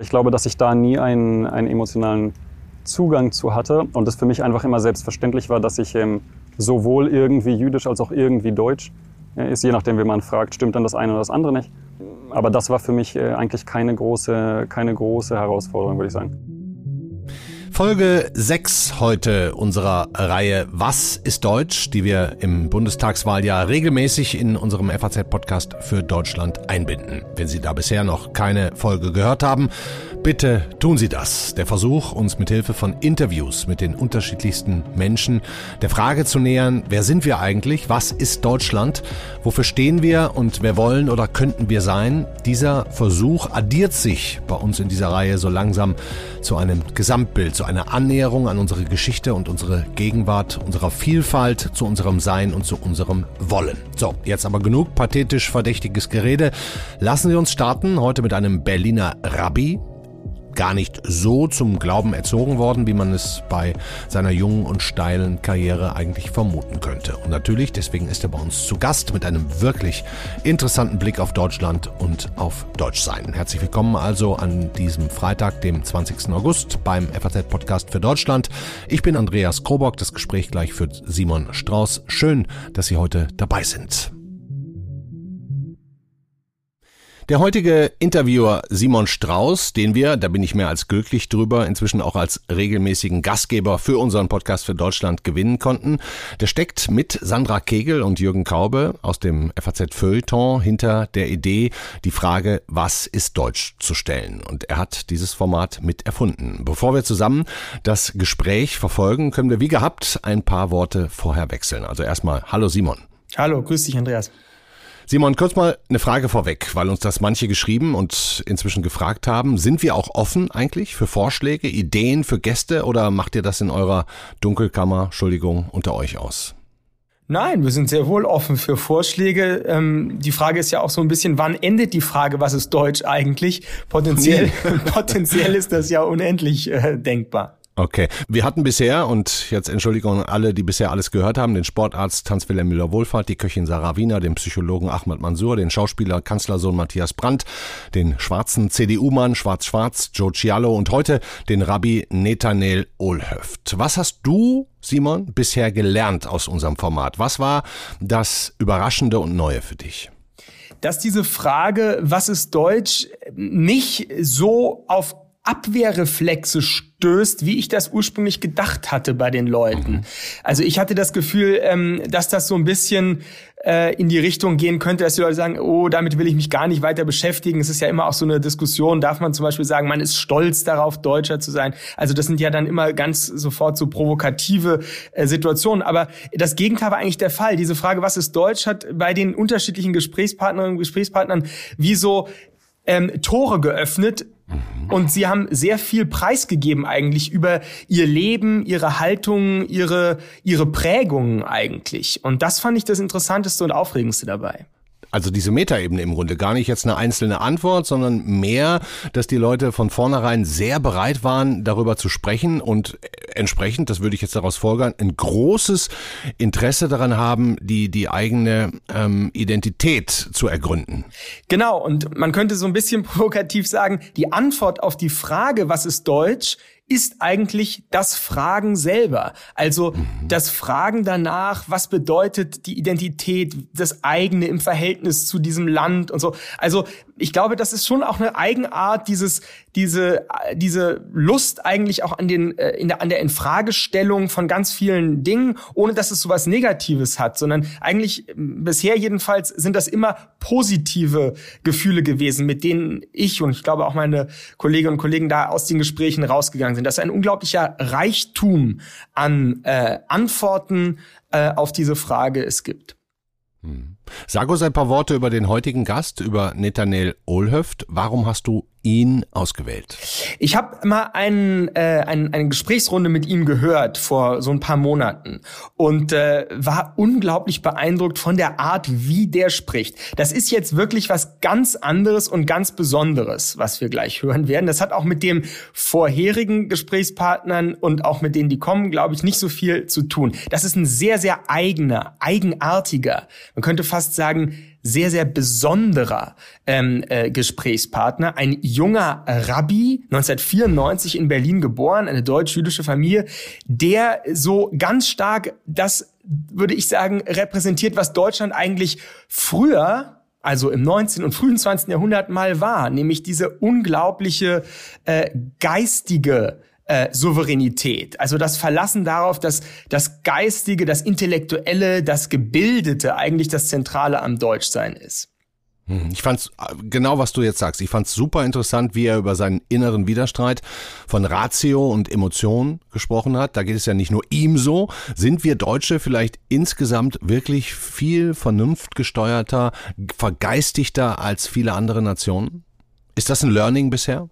Ich glaube, dass ich da nie einen, einen emotionalen Zugang zu hatte und es für mich einfach immer selbstverständlich war, dass ich ähm, sowohl irgendwie jüdisch als auch irgendwie deutsch äh, ist, je nachdem, wie man fragt, stimmt dann das eine oder das andere nicht. Aber das war für mich äh, eigentlich keine große, keine große Herausforderung, würde ich sagen. Folge 6 heute unserer Reihe Was ist Deutsch, die wir im Bundestagswahljahr regelmäßig in unserem FAZ-Podcast für Deutschland einbinden. Wenn Sie da bisher noch keine Folge gehört haben, bitte tun Sie das. Der Versuch, uns mit Hilfe von Interviews mit den unterschiedlichsten Menschen der Frage zu nähern, wer sind wir eigentlich, was ist Deutschland, wofür stehen wir und wer wollen oder könnten wir sein, dieser Versuch addiert sich bei uns in dieser Reihe so langsam zu einem Gesamtbild, zu einer Annäherung an unsere Geschichte und unsere Gegenwart, unserer Vielfalt, zu unserem Sein und zu unserem Wollen. So, jetzt aber genug pathetisch verdächtiges Gerede. Lassen Sie uns starten heute mit einem Berliner Rabbi, gar nicht so zum Glauben erzogen worden, wie man es bei seiner jungen und steilen Karriere eigentlich vermuten könnte. Und natürlich, deswegen ist er bei uns zu Gast mit einem wirklich interessanten Blick auf Deutschland und auf Deutschsein. Herzlich willkommen also an diesem Freitag, dem 20. August beim FAZ-Podcast für Deutschland. Ich bin Andreas Krobock, das Gespräch gleich führt Simon Strauß. Schön, dass Sie heute dabei sind. Der heutige Interviewer Simon Strauß, den wir, da bin ich mehr als glücklich drüber, inzwischen auch als regelmäßigen Gastgeber für unseren Podcast für Deutschland gewinnen konnten, der steckt mit Sandra Kegel und Jürgen Kaube aus dem FAZ Feuilleton hinter der Idee, die Frage, was ist Deutsch zu stellen. Und er hat dieses Format mit erfunden. Bevor wir zusammen das Gespräch verfolgen, können wir wie gehabt ein paar Worte vorher wechseln. Also erstmal, hallo Simon. Hallo, grüß dich Andreas. Simon, kurz mal eine Frage vorweg, weil uns das manche geschrieben und inzwischen gefragt haben. Sind wir auch offen eigentlich für Vorschläge, Ideen für Gäste oder macht ihr das in eurer Dunkelkammer, Entschuldigung, unter euch aus? Nein, wir sind sehr wohl offen für Vorschläge. Ähm, die Frage ist ja auch so ein bisschen, wann endet die Frage, was ist Deutsch eigentlich? Potenziell, potenziell ist das ja unendlich äh, denkbar. Okay. Wir hatten bisher, und jetzt Entschuldigung an alle, die bisher alles gehört haben, den Sportarzt Hans-Wilhelm Müller-Wohlfahrt, die Köchin Sarah Wiener, den Psychologen Ahmad Mansour, den Schauspieler Kanzlersohn Matthias Brandt, den schwarzen CDU-Mann Schwarz-Schwarz Joe Cialo und heute den Rabbi Netanel Olhöft. Was hast du, Simon, bisher gelernt aus unserem Format? Was war das Überraschende und Neue für dich? Dass diese Frage, was ist Deutsch, nicht so auf Abwehrreflexe stößt, wie ich das ursprünglich gedacht hatte bei den Leuten. Mhm. Also ich hatte das Gefühl, ähm, dass das so ein bisschen äh, in die Richtung gehen könnte, dass die Leute sagen, oh, damit will ich mich gar nicht weiter beschäftigen. Es ist ja immer auch so eine Diskussion, darf man zum Beispiel sagen, man ist stolz darauf, Deutscher zu sein. Also das sind ja dann immer ganz sofort so provokative äh, Situationen. Aber das Gegenteil war eigentlich der Fall. Diese Frage, was ist Deutsch, hat bei den unterschiedlichen Gesprächspartnerinnen und Gesprächspartnern wie so ähm, Tore geöffnet, Mhm. Und sie haben sehr viel preisgegeben eigentlich über ihr Leben, ihre Haltung, ihre, ihre Prägungen eigentlich. Und das fand ich das Interessanteste und Aufregendste dabei also diese Metaebene im Grunde, gar nicht jetzt eine einzelne Antwort, sondern mehr, dass die Leute von vornherein sehr bereit waren, darüber zu sprechen und entsprechend, das würde ich jetzt daraus folgern, ein großes Interesse daran haben, die, die eigene ähm, Identität zu ergründen. Genau, und man könnte so ein bisschen provokativ sagen, die Antwort auf die Frage, was ist Deutsch, ist eigentlich das Fragen selber. Also mhm. das Fragen danach, was bedeutet die Identität, das eigene im Verhältnis zu diesem Land und so. Also ich glaube, das ist schon auch eine Eigenart, dieses, diese, diese Lust eigentlich auch an den, äh, in der, an der Infragestellung von ganz vielen Dingen, ohne dass es sowas Negatives hat, sondern eigentlich bisher jedenfalls sind das immer positive Gefühle gewesen, mit denen ich und ich glaube auch meine Kolleginnen und Kollegen da aus den Gesprächen rausgegangen sind. Das ist ein unglaublicher Reichtum an äh, Antworten äh, auf diese Frage es gibt. Sag uns ein paar Worte über den heutigen Gast, über Netanel Olhöft. Warum hast du ihn ausgewählt? Ich habe mal ein, äh, ein, eine Gesprächsrunde mit ihm gehört vor so ein paar Monaten und äh, war unglaublich beeindruckt von der Art, wie der spricht. Das ist jetzt wirklich was ganz anderes und ganz Besonderes, was wir gleich hören werden. Das hat auch mit dem vorherigen Gesprächspartnern und auch mit denen, die kommen, glaube ich, nicht so viel zu tun. Das ist ein sehr, sehr eigener, eigenartiger, man könnte fast sagen, sehr, sehr besonderer ähm, äh, Gesprächspartner, ein junger Rabbi, 1994 in Berlin geboren, eine deutsch-jüdische Familie, der so ganz stark das, würde ich sagen, repräsentiert, was Deutschland eigentlich früher also im 19. und frühen 20. Jahrhundert mal war, nämlich diese unglaubliche äh, geistige äh, Souveränität. Also das Verlassen darauf, dass das Geistige, das Intellektuelle, das Gebildete eigentlich das Zentrale am Deutschsein ist. Hm, ich fand's äh, genau, was du jetzt sagst. Ich fand's super interessant, wie er über seinen inneren Widerstreit von Ratio und Emotion gesprochen hat. Da geht es ja nicht nur ihm so. Sind wir Deutsche vielleicht insgesamt wirklich viel vernunftgesteuerter, vergeistigter als viele andere Nationen? Ist das ein Learning bisher?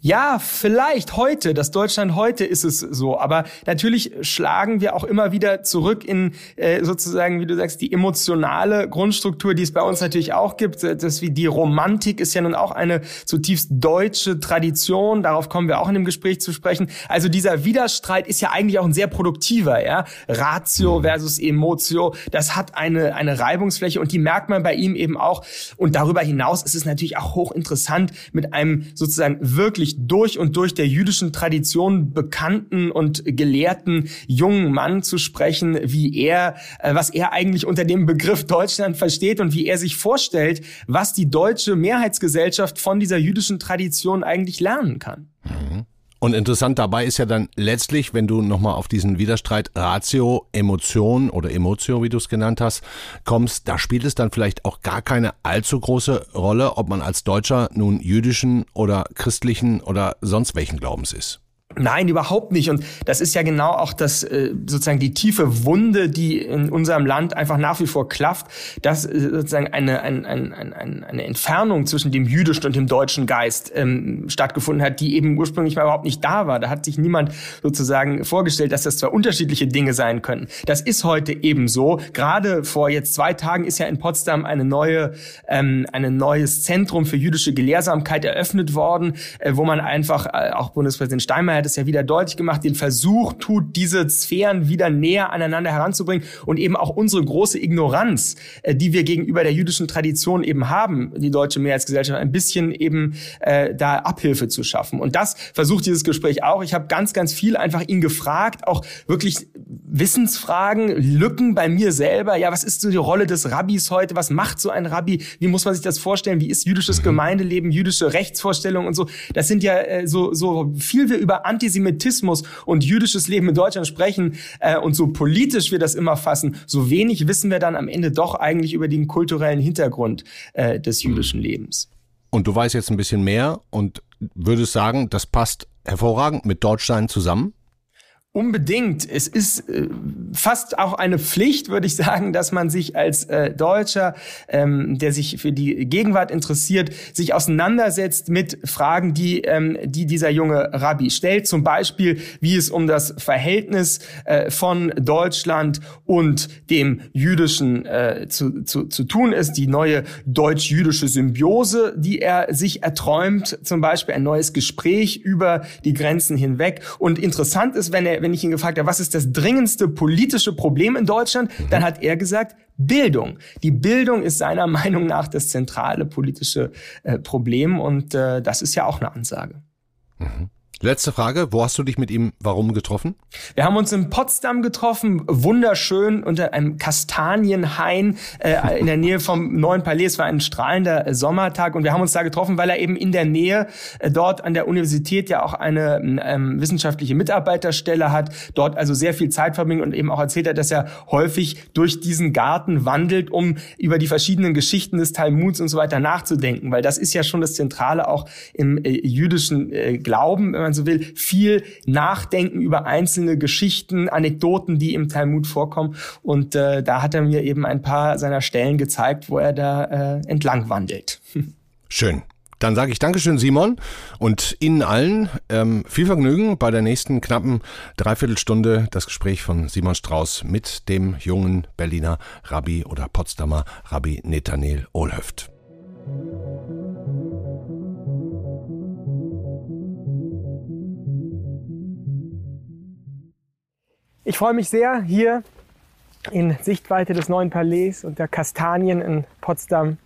Ja, vielleicht heute, das Deutschland heute ist es so, aber natürlich schlagen wir auch immer wieder zurück in äh, sozusagen, wie du sagst, die emotionale Grundstruktur, die es bei uns natürlich auch gibt. Das wie die Romantik ist ja nun auch eine zutiefst deutsche Tradition. Darauf kommen wir auch in dem Gespräch zu sprechen. Also dieser Widerstreit ist ja eigentlich auch ein sehr produktiver, ja. Ratio mhm. versus Emotio, das hat eine eine Reibungsfläche und die merkt man bei ihm eben auch. Und darüber hinaus ist es natürlich auch hochinteressant mit einem sozusagen wirklich durch und durch der jüdischen Tradition bekannten und gelehrten jungen Mann zu sprechen, wie er, äh, was er eigentlich unter dem Begriff Deutschland versteht und wie er sich vorstellt, was die deutsche Mehrheitsgesellschaft von dieser jüdischen Tradition eigentlich lernen kann. Mhm. Und interessant dabei ist ja dann letztlich, wenn du nochmal auf diesen Widerstreit Ratio, Emotion oder Emotio, wie du es genannt hast, kommst, da spielt es dann vielleicht auch gar keine allzu große Rolle, ob man als Deutscher nun jüdischen oder christlichen oder sonst welchen Glaubens ist. Nein, überhaupt nicht. Und das ist ja genau auch das äh, sozusagen die tiefe Wunde, die in unserem Land einfach nach wie vor klafft, dass äh, sozusagen eine, ein, ein, ein, eine Entfernung zwischen dem jüdischen und dem deutschen Geist ähm, stattgefunden hat, die eben ursprünglich mal überhaupt nicht da war. Da hat sich niemand sozusagen vorgestellt, dass das zwei unterschiedliche Dinge sein können. Das ist heute eben so. Gerade vor jetzt zwei Tagen ist ja in Potsdam eine neue, ähm, ein neues Zentrum für jüdische Gelehrsamkeit eröffnet worden, äh, wo man einfach, äh, auch Bundespräsident Steinmeier hat es ja wieder deutlich gemacht, den Versuch tut, diese Sphären wieder näher aneinander heranzubringen und eben auch unsere große Ignoranz, äh, die wir gegenüber der jüdischen Tradition eben haben, die deutsche Mehrheitsgesellschaft, ein bisschen eben äh, da Abhilfe zu schaffen. Und das versucht dieses Gespräch auch. Ich habe ganz, ganz viel einfach ihn gefragt, auch wirklich Wissensfragen, Lücken bei mir selber. Ja, was ist so die Rolle des Rabbis heute? Was macht so ein Rabbi? Wie muss man sich das vorstellen? Wie ist jüdisches mhm. Gemeindeleben, jüdische Rechtsvorstellungen und so? Das sind ja äh, so, so viel wir über Antisemitismus und jüdisches Leben in Deutschland sprechen äh, und so politisch wir das immer fassen, so wenig wissen wir dann am Ende doch eigentlich über den kulturellen Hintergrund äh, des jüdischen Lebens. Und du weißt jetzt ein bisschen mehr und würdest sagen, das passt hervorragend mit Deutschsein zusammen? Unbedingt. Es ist äh, fast auch eine Pflicht, würde ich sagen, dass man sich als äh, Deutscher, ähm, der sich für die Gegenwart interessiert, sich auseinandersetzt mit Fragen, die, ähm, die dieser junge Rabbi stellt. Zum Beispiel, wie es um das Verhältnis äh, von Deutschland und dem Jüdischen äh, zu, zu, zu tun ist. Die neue deutsch-jüdische Symbiose, die er sich erträumt. Zum Beispiel ein neues Gespräch über die Grenzen hinweg. Und interessant ist, wenn er wenn ich ihn gefragt habe, was ist das dringendste politische Problem in Deutschland, mhm. dann hat er gesagt, Bildung. Die Bildung ist seiner Meinung nach das zentrale politische äh, Problem und äh, das ist ja auch eine Ansage. Mhm. Letzte Frage, wo hast du dich mit ihm warum getroffen? Wir haben uns in Potsdam getroffen, wunderschön unter einem Kastanienhain äh, in der Nähe vom Neuen Palais. Es war ein strahlender Sommertag und wir haben uns da getroffen, weil er eben in der Nähe äh, dort an der Universität ja auch eine ähm, wissenschaftliche Mitarbeiterstelle hat, dort also sehr viel Zeit verbringt und eben auch erzählt hat, dass er häufig durch diesen Garten wandelt, um über die verschiedenen Geschichten des Talmuds und so weiter nachzudenken, weil das ist ja schon das Zentrale auch im äh, jüdischen äh, Glauben, man so will, viel nachdenken über einzelne Geschichten, Anekdoten, die im Talmud vorkommen. Und äh, da hat er mir eben ein paar seiner Stellen gezeigt, wo er da äh, entlang wandelt. Schön. Dann sage ich Dankeschön, Simon, und Ihnen allen ähm, viel Vergnügen bei der nächsten knappen Dreiviertelstunde das Gespräch von Simon Strauß mit dem jungen Berliner Rabbi oder Potsdamer Rabbi Netanel Olhöft. Ich freue mich sehr, hier in Sichtweite des neuen Palais und der Kastanien in Potsdam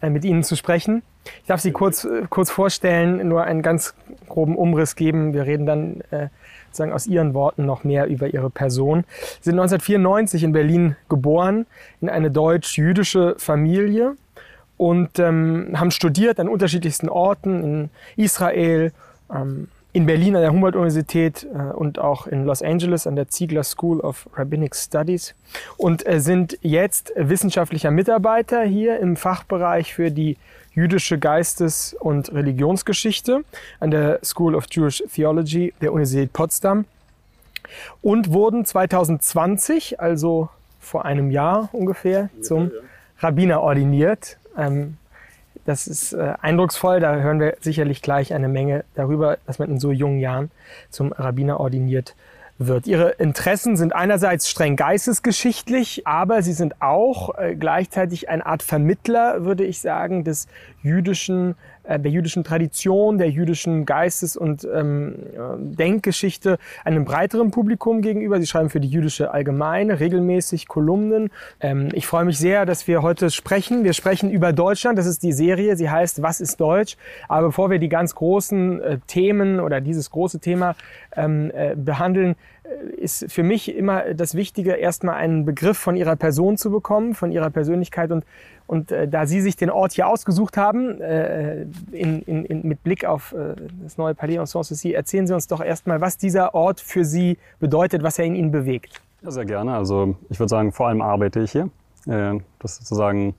äh, mit Ihnen zu sprechen. Ich darf Sie kurz, äh, kurz vorstellen, nur einen ganz groben Umriss geben. Wir reden dann äh, sozusagen aus Ihren Worten noch mehr über Ihre Person. Sie sind 1994 in Berlin geboren, in eine deutsch-jüdische Familie und ähm, haben studiert an unterschiedlichsten Orten in Israel, ähm, in Berlin an der Humboldt-Universität äh, und auch in Los Angeles an der Ziegler School of Rabbinic Studies. Und äh, sind jetzt wissenschaftlicher Mitarbeiter hier im Fachbereich für die jüdische Geistes- und Religionsgeschichte an der School of Jewish Theology der Universität Potsdam. Und wurden 2020, also vor einem Jahr ungefähr, zum Rabbiner ordiniert. Ähm, das ist äh, eindrucksvoll, da hören wir sicherlich gleich eine Menge darüber, dass man in so jungen Jahren zum Rabbiner ordiniert wird. Ihre Interessen sind einerseits streng geistesgeschichtlich, aber sie sind auch äh, gleichzeitig eine Art Vermittler, würde ich sagen, des jüdischen der jüdischen Tradition, der jüdischen Geistes- und ähm, Denkgeschichte einem breiteren Publikum gegenüber. Sie schreiben für die jüdische Allgemeine regelmäßig Kolumnen. Ähm, ich freue mich sehr, dass wir heute sprechen. Wir sprechen über Deutschland. Das ist die Serie. Sie heißt Was ist Deutsch? Aber bevor wir die ganz großen äh, Themen oder dieses große Thema ähm, äh, behandeln, äh, ist für mich immer das Wichtige, erstmal einen Begriff von ihrer Person zu bekommen, von ihrer Persönlichkeit und und äh, da Sie sich den Ort hier ausgesucht haben, äh, in, in, in, mit Blick auf äh, das neue Palais en Sanssouci, erzählen Sie uns doch erstmal, was dieser Ort für Sie bedeutet, was er in Ihnen bewegt. Ja, sehr gerne. Also ich würde sagen, vor allem arbeite ich hier. Äh, das ist sozusagen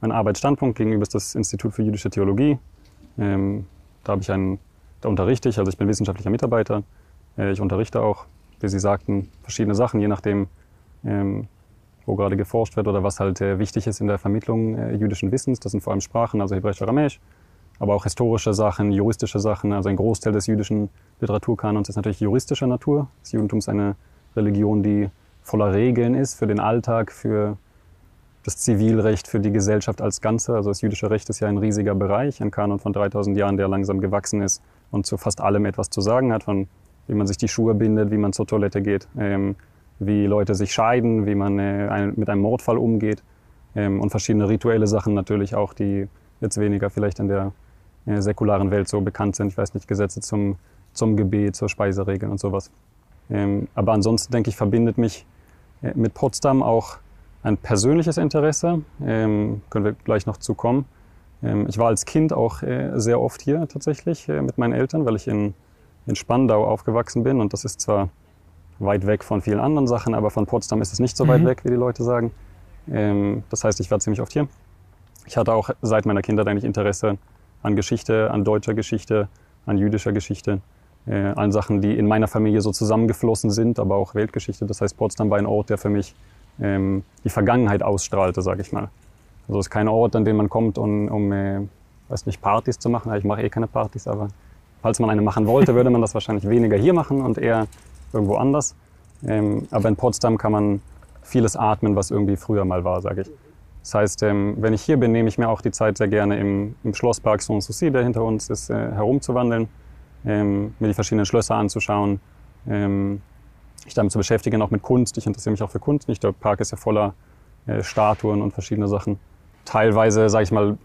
mein Arbeitsstandpunkt. Gegenüber ist das Institut für jüdische Theologie. Ähm, da habe ich einen, da unterrichte ich, also ich bin wissenschaftlicher Mitarbeiter. Äh, ich unterrichte auch, wie Sie sagten, verschiedene Sachen, je nachdem, ähm, wo gerade geforscht wird oder was halt äh, wichtig ist in der Vermittlung äh, jüdischen Wissens. Das sind vor allem Sprachen, also Hebräisch, Aramäisch, aber auch historische Sachen, juristische Sachen. Also ein Großteil des jüdischen Literaturkanons ist natürlich juristischer Natur. Das Judentum ist eine Religion, die voller Regeln ist für den Alltag, für das Zivilrecht, für die Gesellschaft als Ganze. Also das jüdische Recht ist ja ein riesiger Bereich, ein Kanon von 3000 Jahren, der langsam gewachsen ist und zu fast allem etwas zu sagen hat, von wie man sich die Schuhe bindet, wie man zur Toilette geht, ähm, wie Leute sich scheiden, wie man äh, ein, mit einem Mordfall umgeht ähm, und verschiedene rituelle Sachen natürlich auch, die jetzt weniger vielleicht in der äh, säkularen Welt so bekannt sind. Ich weiß nicht, Gesetze zum, zum Gebet, zur Speiseregeln und sowas. Ähm, aber ansonsten denke ich, verbindet mich äh, mit Potsdam auch ein persönliches Interesse. Ähm, können wir gleich noch zukommen. Ähm, ich war als Kind auch äh, sehr oft hier tatsächlich äh, mit meinen Eltern, weil ich in, in Spandau aufgewachsen bin und das ist zwar weit weg von vielen anderen Sachen, aber von Potsdam ist es nicht so weit mhm. weg, wie die Leute sagen. Ähm, das heißt, ich war ziemlich oft hier. Ich hatte auch seit meiner Kindheit eigentlich Interesse an Geschichte, an deutscher Geschichte, an jüdischer Geschichte, äh, an Sachen, die in meiner Familie so zusammengeflossen sind, aber auch Weltgeschichte. Das heißt, Potsdam war ein Ort, der für mich ähm, die Vergangenheit ausstrahlte, sage ich mal. Also es ist kein Ort, an dem man kommt, um, um äh, weiß nicht, Partys zu machen. Ich mache eh keine Partys, aber falls man eine machen wollte, würde man das wahrscheinlich weniger hier machen und eher irgendwo anders. Ähm, aber in Potsdam kann man vieles atmen, was irgendwie früher mal war, sage ich. Das heißt, ähm, wenn ich hier bin, nehme ich mir auch die Zeit sehr gerne im, im Schlosspark Sanssouci, der hinter uns ist, äh, herumzuwandeln, ähm, mir die verschiedenen Schlösser anzuschauen, ähm, mich damit zu beschäftigen, auch mit Kunst. Ich interessiere mich auch für Kunst. Nicht? Der Park ist ja voller äh, Statuen und verschiedene Sachen. Teilweise, sage ich mal,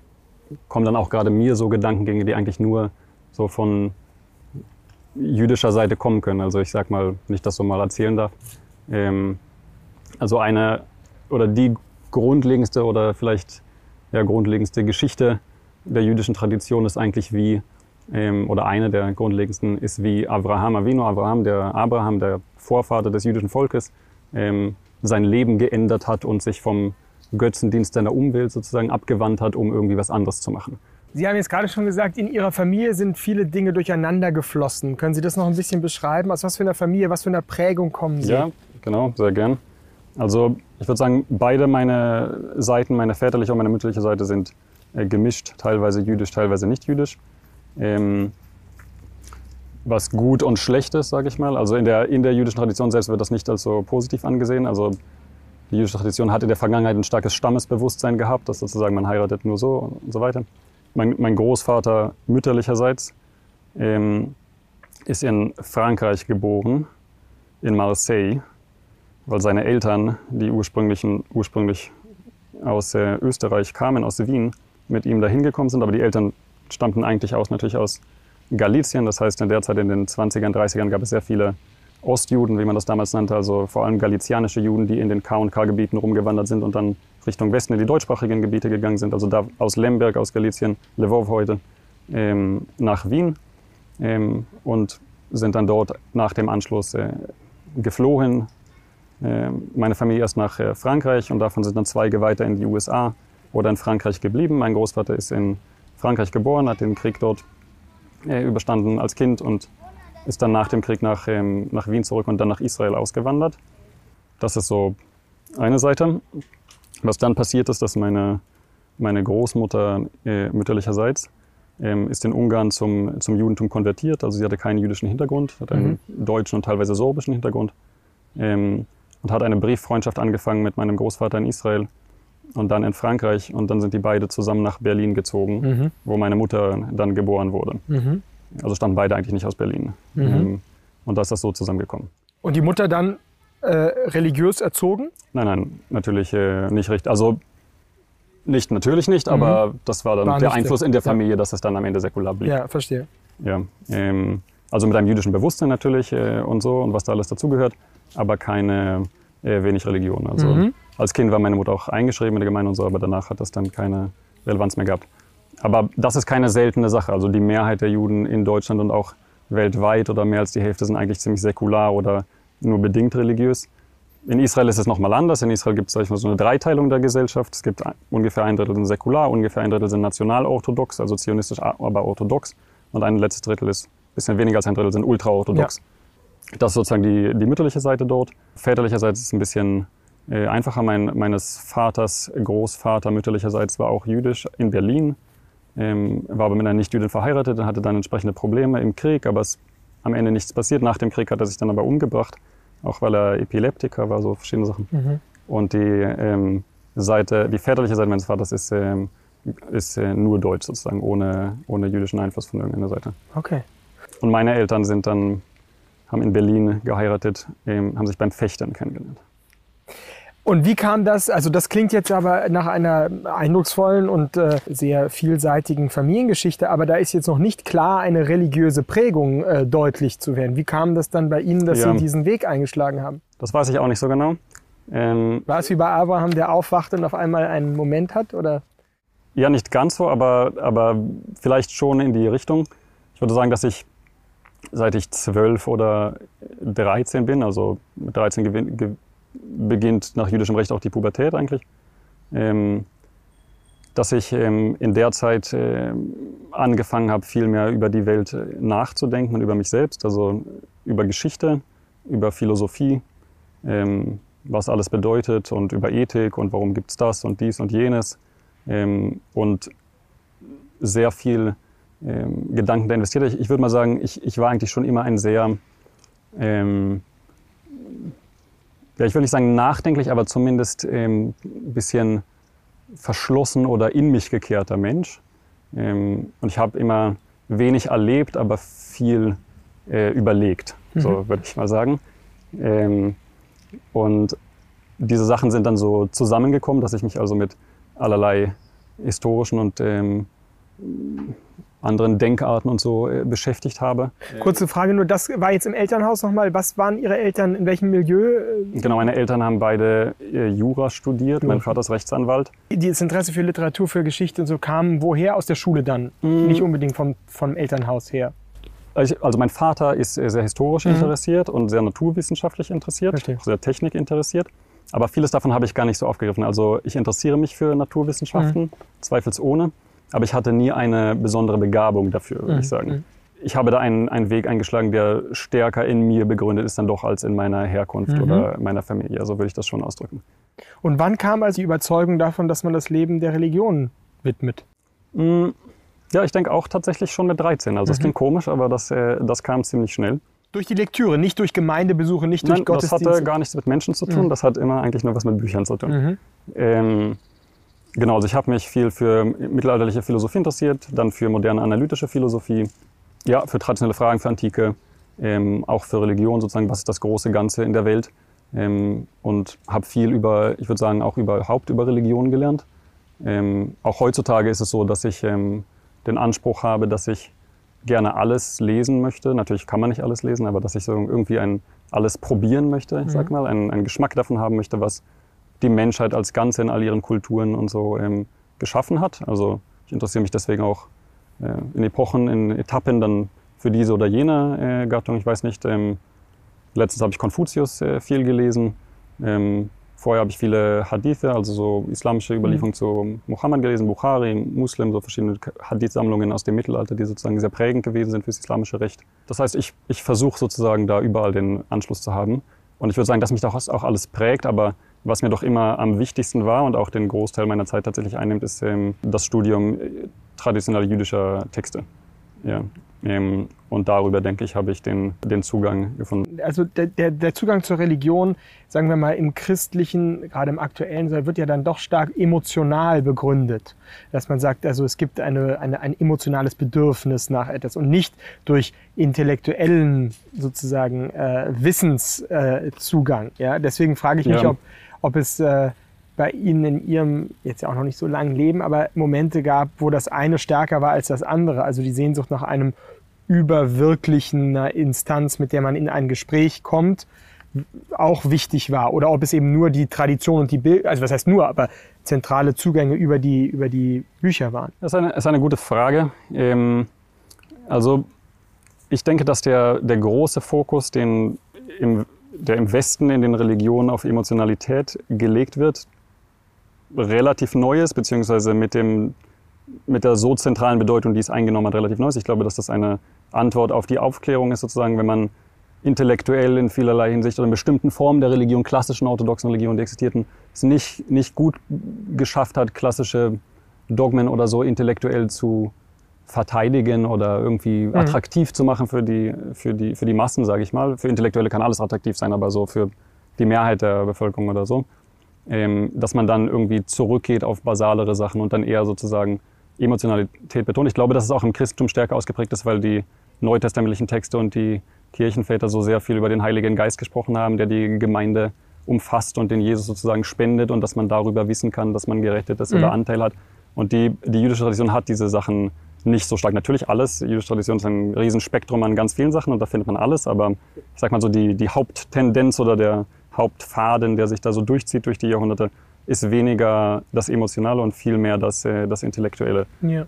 kommen dann auch gerade mir so Gedankengänge, die eigentlich nur so von jüdischer Seite kommen können. Also ich sag mal, wenn ich das so mal erzählen darf. Ähm, also eine oder die grundlegendste oder vielleicht ja, grundlegendste Geschichte der jüdischen Tradition ist eigentlich wie, ähm, oder eine der grundlegendsten ist wie Abraham Avinu, Abraham, der Abraham, der Vorvater des jüdischen Volkes, ähm, sein Leben geändert hat und sich vom Götzendienst seiner Umwelt sozusagen abgewandt hat, um irgendwie was anderes zu machen. Sie haben jetzt gerade schon gesagt, in Ihrer Familie sind viele Dinge durcheinander geflossen. Können Sie das noch ein bisschen beschreiben? Aus was für einer Familie, was für einer Prägung kommen Sie? Ja, genau, sehr gern. Also ich würde sagen, beide meine Seiten, meine väterliche und meine mütterliche Seite sind äh, gemischt, teilweise jüdisch, teilweise nicht jüdisch. Ähm, was gut und schlecht ist, sage ich mal. Also in der, in der jüdischen Tradition selbst wird das nicht als so positiv angesehen. Also die jüdische Tradition hat in der Vergangenheit ein starkes Stammesbewusstsein gehabt, dass sozusagen man heiratet nur so und so weiter mein, mein Großvater mütterlicherseits ähm, ist in Frankreich geboren, in Marseille. weil seine Eltern, die ursprünglichen, ursprünglich aus äh, Österreich kamen, aus Wien, mit ihm dahin gekommen sind. Aber die Eltern stammten eigentlich aus, natürlich aus Galizien. Das heißt, in der Zeit in den 20ern, 30ern gab es sehr viele Ostjuden, wie man das damals nannte, also vor allem galizianische Juden, die in den K&K-Gebieten rumgewandert sind und dann Richtung Westen in die deutschsprachigen Gebiete gegangen sind, also da aus Lemberg, aus Galizien, Lvov heute, ähm, nach Wien ähm, und sind dann dort nach dem Anschluss äh, geflohen. Äh, meine Familie erst nach äh, Frankreich und davon sind dann zwei weiter in die USA oder in Frankreich geblieben. Mein Großvater ist in Frankreich geboren, hat den Krieg dort äh, überstanden als Kind und ist dann nach dem Krieg nach, ähm, nach Wien zurück und dann nach Israel ausgewandert. Das ist so eine Seite. Was dann passiert ist, dass meine, meine Großmutter äh, mütterlicherseits ähm, ist in Ungarn zum, zum Judentum konvertiert. Also sie hatte keinen jüdischen Hintergrund, hat einen mhm. deutschen und teilweise sorbischen Hintergrund ähm, und hat eine Brieffreundschaft angefangen mit meinem Großvater in Israel und dann in Frankreich. Und dann sind die beide zusammen nach Berlin gezogen, mhm. wo meine Mutter dann geboren wurde. Mhm. Also standen beide eigentlich nicht aus Berlin. Mhm. Ähm, und da ist das so zusammengekommen. Und die Mutter dann äh, religiös erzogen? Nein, nein, natürlich äh, nicht richtig. Also nicht, natürlich nicht, mhm. aber das war dann war der Einfluss in der Familie, ja. dass es dann am Ende säkular blieb. Ja, verstehe. Ja, ähm, also mit einem jüdischen Bewusstsein natürlich äh, und so und was da alles dazugehört, aber keine äh, wenig Religion. Also mhm. als Kind war meine Mutter auch eingeschrieben in der Gemeinde und so, aber danach hat das dann keine Relevanz mehr gehabt. Aber das ist keine seltene Sache. Also die Mehrheit der Juden in Deutschland und auch weltweit oder mehr als die Hälfte sind eigentlich ziemlich säkular oder nur bedingt religiös. In Israel ist es nochmal anders. In Israel gibt es so eine Dreiteilung der Gesellschaft. Es gibt ungefähr ein Drittel sind säkular, ungefähr ein Drittel sind nationalorthodox, also zionistisch, aber orthodox. Und ein letztes Drittel ist, ein bisschen weniger als ein Drittel, sind ultraorthodox. Ja. Das ist sozusagen die, die mütterliche Seite dort. Väterlicherseits ist es ein bisschen äh, einfacher. Mein, meines Vaters Großvater mütterlicherseits war auch jüdisch in Berlin ähm, war aber mit einer Nichtjüdin verheiratet und hatte dann entsprechende Probleme im Krieg, aber es am Ende nichts passiert. Nach dem Krieg hat er sich dann aber umgebracht, auch weil er Epileptiker war, so verschiedene Sachen. Mhm. Und die ähm, Seite, die väterliche Seite meines Vaters ist, ähm, ist äh, nur deutsch sozusagen, ohne, ohne jüdischen Einfluss von irgendeiner Seite. Okay. Und meine Eltern sind dann, haben in Berlin geheiratet, ähm, haben sich beim Fechtern kennengelernt. Und wie kam das? Also das klingt jetzt aber nach einer eindrucksvollen und äh, sehr vielseitigen Familiengeschichte, aber da ist jetzt noch nicht klar eine religiöse Prägung äh, deutlich zu werden. Wie kam das dann bei Ihnen, dass ja. Sie diesen Weg eingeschlagen haben? Das weiß ich auch nicht so genau. Ähm, War es wie bei Abraham, der aufwacht und auf einmal einen Moment hat, oder? Ja, nicht ganz so, aber, aber vielleicht schon in die Richtung. Ich würde sagen, dass ich seit ich zwölf oder dreizehn bin, also mit 13 gewinn, beginnt nach jüdischem Recht auch die Pubertät eigentlich. Ähm, dass ich ähm, in der Zeit äh, angefangen habe, viel mehr über die Welt äh, nachzudenken und über mich selbst, also über Geschichte, über Philosophie, ähm, was alles bedeutet und über Ethik und warum gibt es das und dies und jenes. Ähm, und sehr viel ähm, Gedanken da investiert. Ich, ich würde mal sagen, ich, ich war eigentlich schon immer ein sehr ähm, ja, ich will nicht sagen nachdenklich, aber zumindest ähm, ein bisschen verschlossen oder in mich gekehrter Mensch. Ähm, und ich habe immer wenig erlebt, aber viel äh, überlegt, mhm. so würde ich mal sagen. Ähm, und diese Sachen sind dann so zusammengekommen, dass ich mich also mit allerlei historischen und ähm, anderen Denkarten und so äh, beschäftigt habe. Kurze Frage nur, das war jetzt im Elternhaus nochmal. Was waren Ihre Eltern, in welchem Milieu? Genau, meine Eltern haben beide äh, Jura studiert. Jura. Mein Vater ist Rechtsanwalt. Das Interesse für Literatur, für Geschichte und so kam woher? Aus der Schule dann? Mhm. Nicht unbedingt vom, vom Elternhaus her. Also mein Vater ist sehr historisch mhm. interessiert und sehr naturwissenschaftlich interessiert, Verstehe. auch sehr technik interessiert. Aber vieles davon habe ich gar nicht so aufgegriffen. Also ich interessiere mich für Naturwissenschaften, mhm. zweifelsohne. Aber ich hatte nie eine besondere Begabung dafür, würde mhm. ich sagen. Mhm. Ich habe da einen, einen Weg eingeschlagen, der stärker in mir begründet ist dann doch als in meiner Herkunft mhm. oder meiner Familie. So würde ich das schon ausdrücken. Und wann kam also die Überzeugung davon, dass man das Leben der Religion widmet? Mm, ja, ich denke auch tatsächlich schon mit 13. Also das mhm. klingt komisch, aber das, äh, das kam ziemlich schnell. Durch die Lektüre, nicht durch Gemeindebesuche, nicht durch Nein, Gottesdienste? Das hatte gar nichts mit Menschen zu tun, mhm. das hat immer eigentlich nur was mit Büchern zu tun. Ähm, Genau, also ich habe mich viel für mittelalterliche Philosophie interessiert, dann für moderne analytische Philosophie, ja, für traditionelle Fragen, für Antike, ähm, auch für Religion sozusagen, was ist das große Ganze in der Welt. ähm, und habe viel über, ich würde sagen, auch überhaupt über Religion gelernt. Ähm, auch heutzutage ist es so, dass ich ähm, den Anspruch habe, dass ich gerne alles lesen möchte. Natürlich kann man nicht alles lesen, aber dass ich so irgendwie ein, alles probieren möchte, ich sag mhm. mal, einen, einen, Geschmack davon haben möchte, was die Menschheit als Ganze in all ihren Kulturen und so ähm, geschaffen hat. Also ich interessiere mich deswegen auch äh, in Epochen, in Etappen dann für diese oder jene äh, Gattung. Ich weiß nicht, ähm, letztens habe ich Konfuzius äh, viel gelesen. Ähm, vorher habe ich viele Hadithe, also so islamische Überlieferungen mhm. zu Mohammed gelesen, Bukhari, Muslim, so verschiedene Hadith-Sammlungen aus dem Mittelalter, die sozusagen sehr prägend gewesen sind fürs islamische Recht. Das heißt, ich, ich versuche sozusagen da überall den Anschluss zu haben. Und ich würde sagen, dass mich das auch alles prägt, aber was mir doch immer am wichtigsten war und auch den Großteil meiner Zeit tatsächlich einnimmt, ist ähm, das Studium äh, traditioneller jüdischer Texte. Ja. Ähm, und darüber, denke ich, habe ich den, den Zugang gefunden. Also der, der, der Zugang zur Religion, sagen wir mal im christlichen, gerade im aktuellen, wird ja dann doch stark emotional begründet. Dass man sagt, also es gibt eine, eine, ein emotionales Bedürfnis nach etwas und nicht durch intellektuellen sozusagen äh, Wissenszugang. Äh, ja? Deswegen frage ich mich, ja. ob, ob es... Äh, bei Ihnen in Ihrem jetzt ja auch noch nicht so langen Leben, aber Momente gab, wo das eine stärker war als das andere. Also die Sehnsucht nach einem überwirklichen Instanz, mit der man in ein Gespräch kommt, auch wichtig war. Oder ob es eben nur die Tradition und die Bild, also was heißt nur, aber zentrale Zugänge über die, über die Bücher waren. Das ist eine, ist eine gute Frage. Ähm, also ich denke, dass der, der große Fokus, den im, der im Westen in den Religionen auf Emotionalität gelegt wird, relativ Neues, beziehungsweise mit, dem, mit der so zentralen Bedeutung, die es eingenommen hat, relativ Neues. Ich glaube, dass das eine Antwort auf die Aufklärung ist, sozusagen, wenn man intellektuell in vielerlei Hinsicht oder in bestimmten Formen der Religion, klassischen orthodoxen Religionen, die existierten, es nicht, nicht gut geschafft hat, klassische Dogmen oder so intellektuell zu verteidigen oder irgendwie mhm. attraktiv zu machen für die, für die, für die Massen, sage ich mal. Für Intellektuelle kann alles attraktiv sein, aber so für die Mehrheit der Bevölkerung oder so ähm, dass man dann irgendwie zurückgeht auf basalere Sachen und dann eher sozusagen Emotionalität betont. Ich glaube, dass es auch im Christentum stärker ausgeprägt ist, weil die neutestamentlichen Texte und die Kirchenväter so sehr viel über den Heiligen Geist gesprochen haben, der die Gemeinde umfasst und den Jesus sozusagen spendet und dass man darüber wissen kann, dass man gerettet ist mhm. oder Anteil hat. Und die, die jüdische Tradition hat diese Sachen nicht so stark. Natürlich alles. Jüdische Tradition ist ein Riesenspektrum an ganz vielen Sachen und da findet man alles. Aber ich sag mal so, die, die Haupttendenz oder der, Hauptfaden, der sich da so durchzieht durch die Jahrhunderte, ist weniger das Emotionale und viel mehr das, äh, das Intellektuelle. Ja.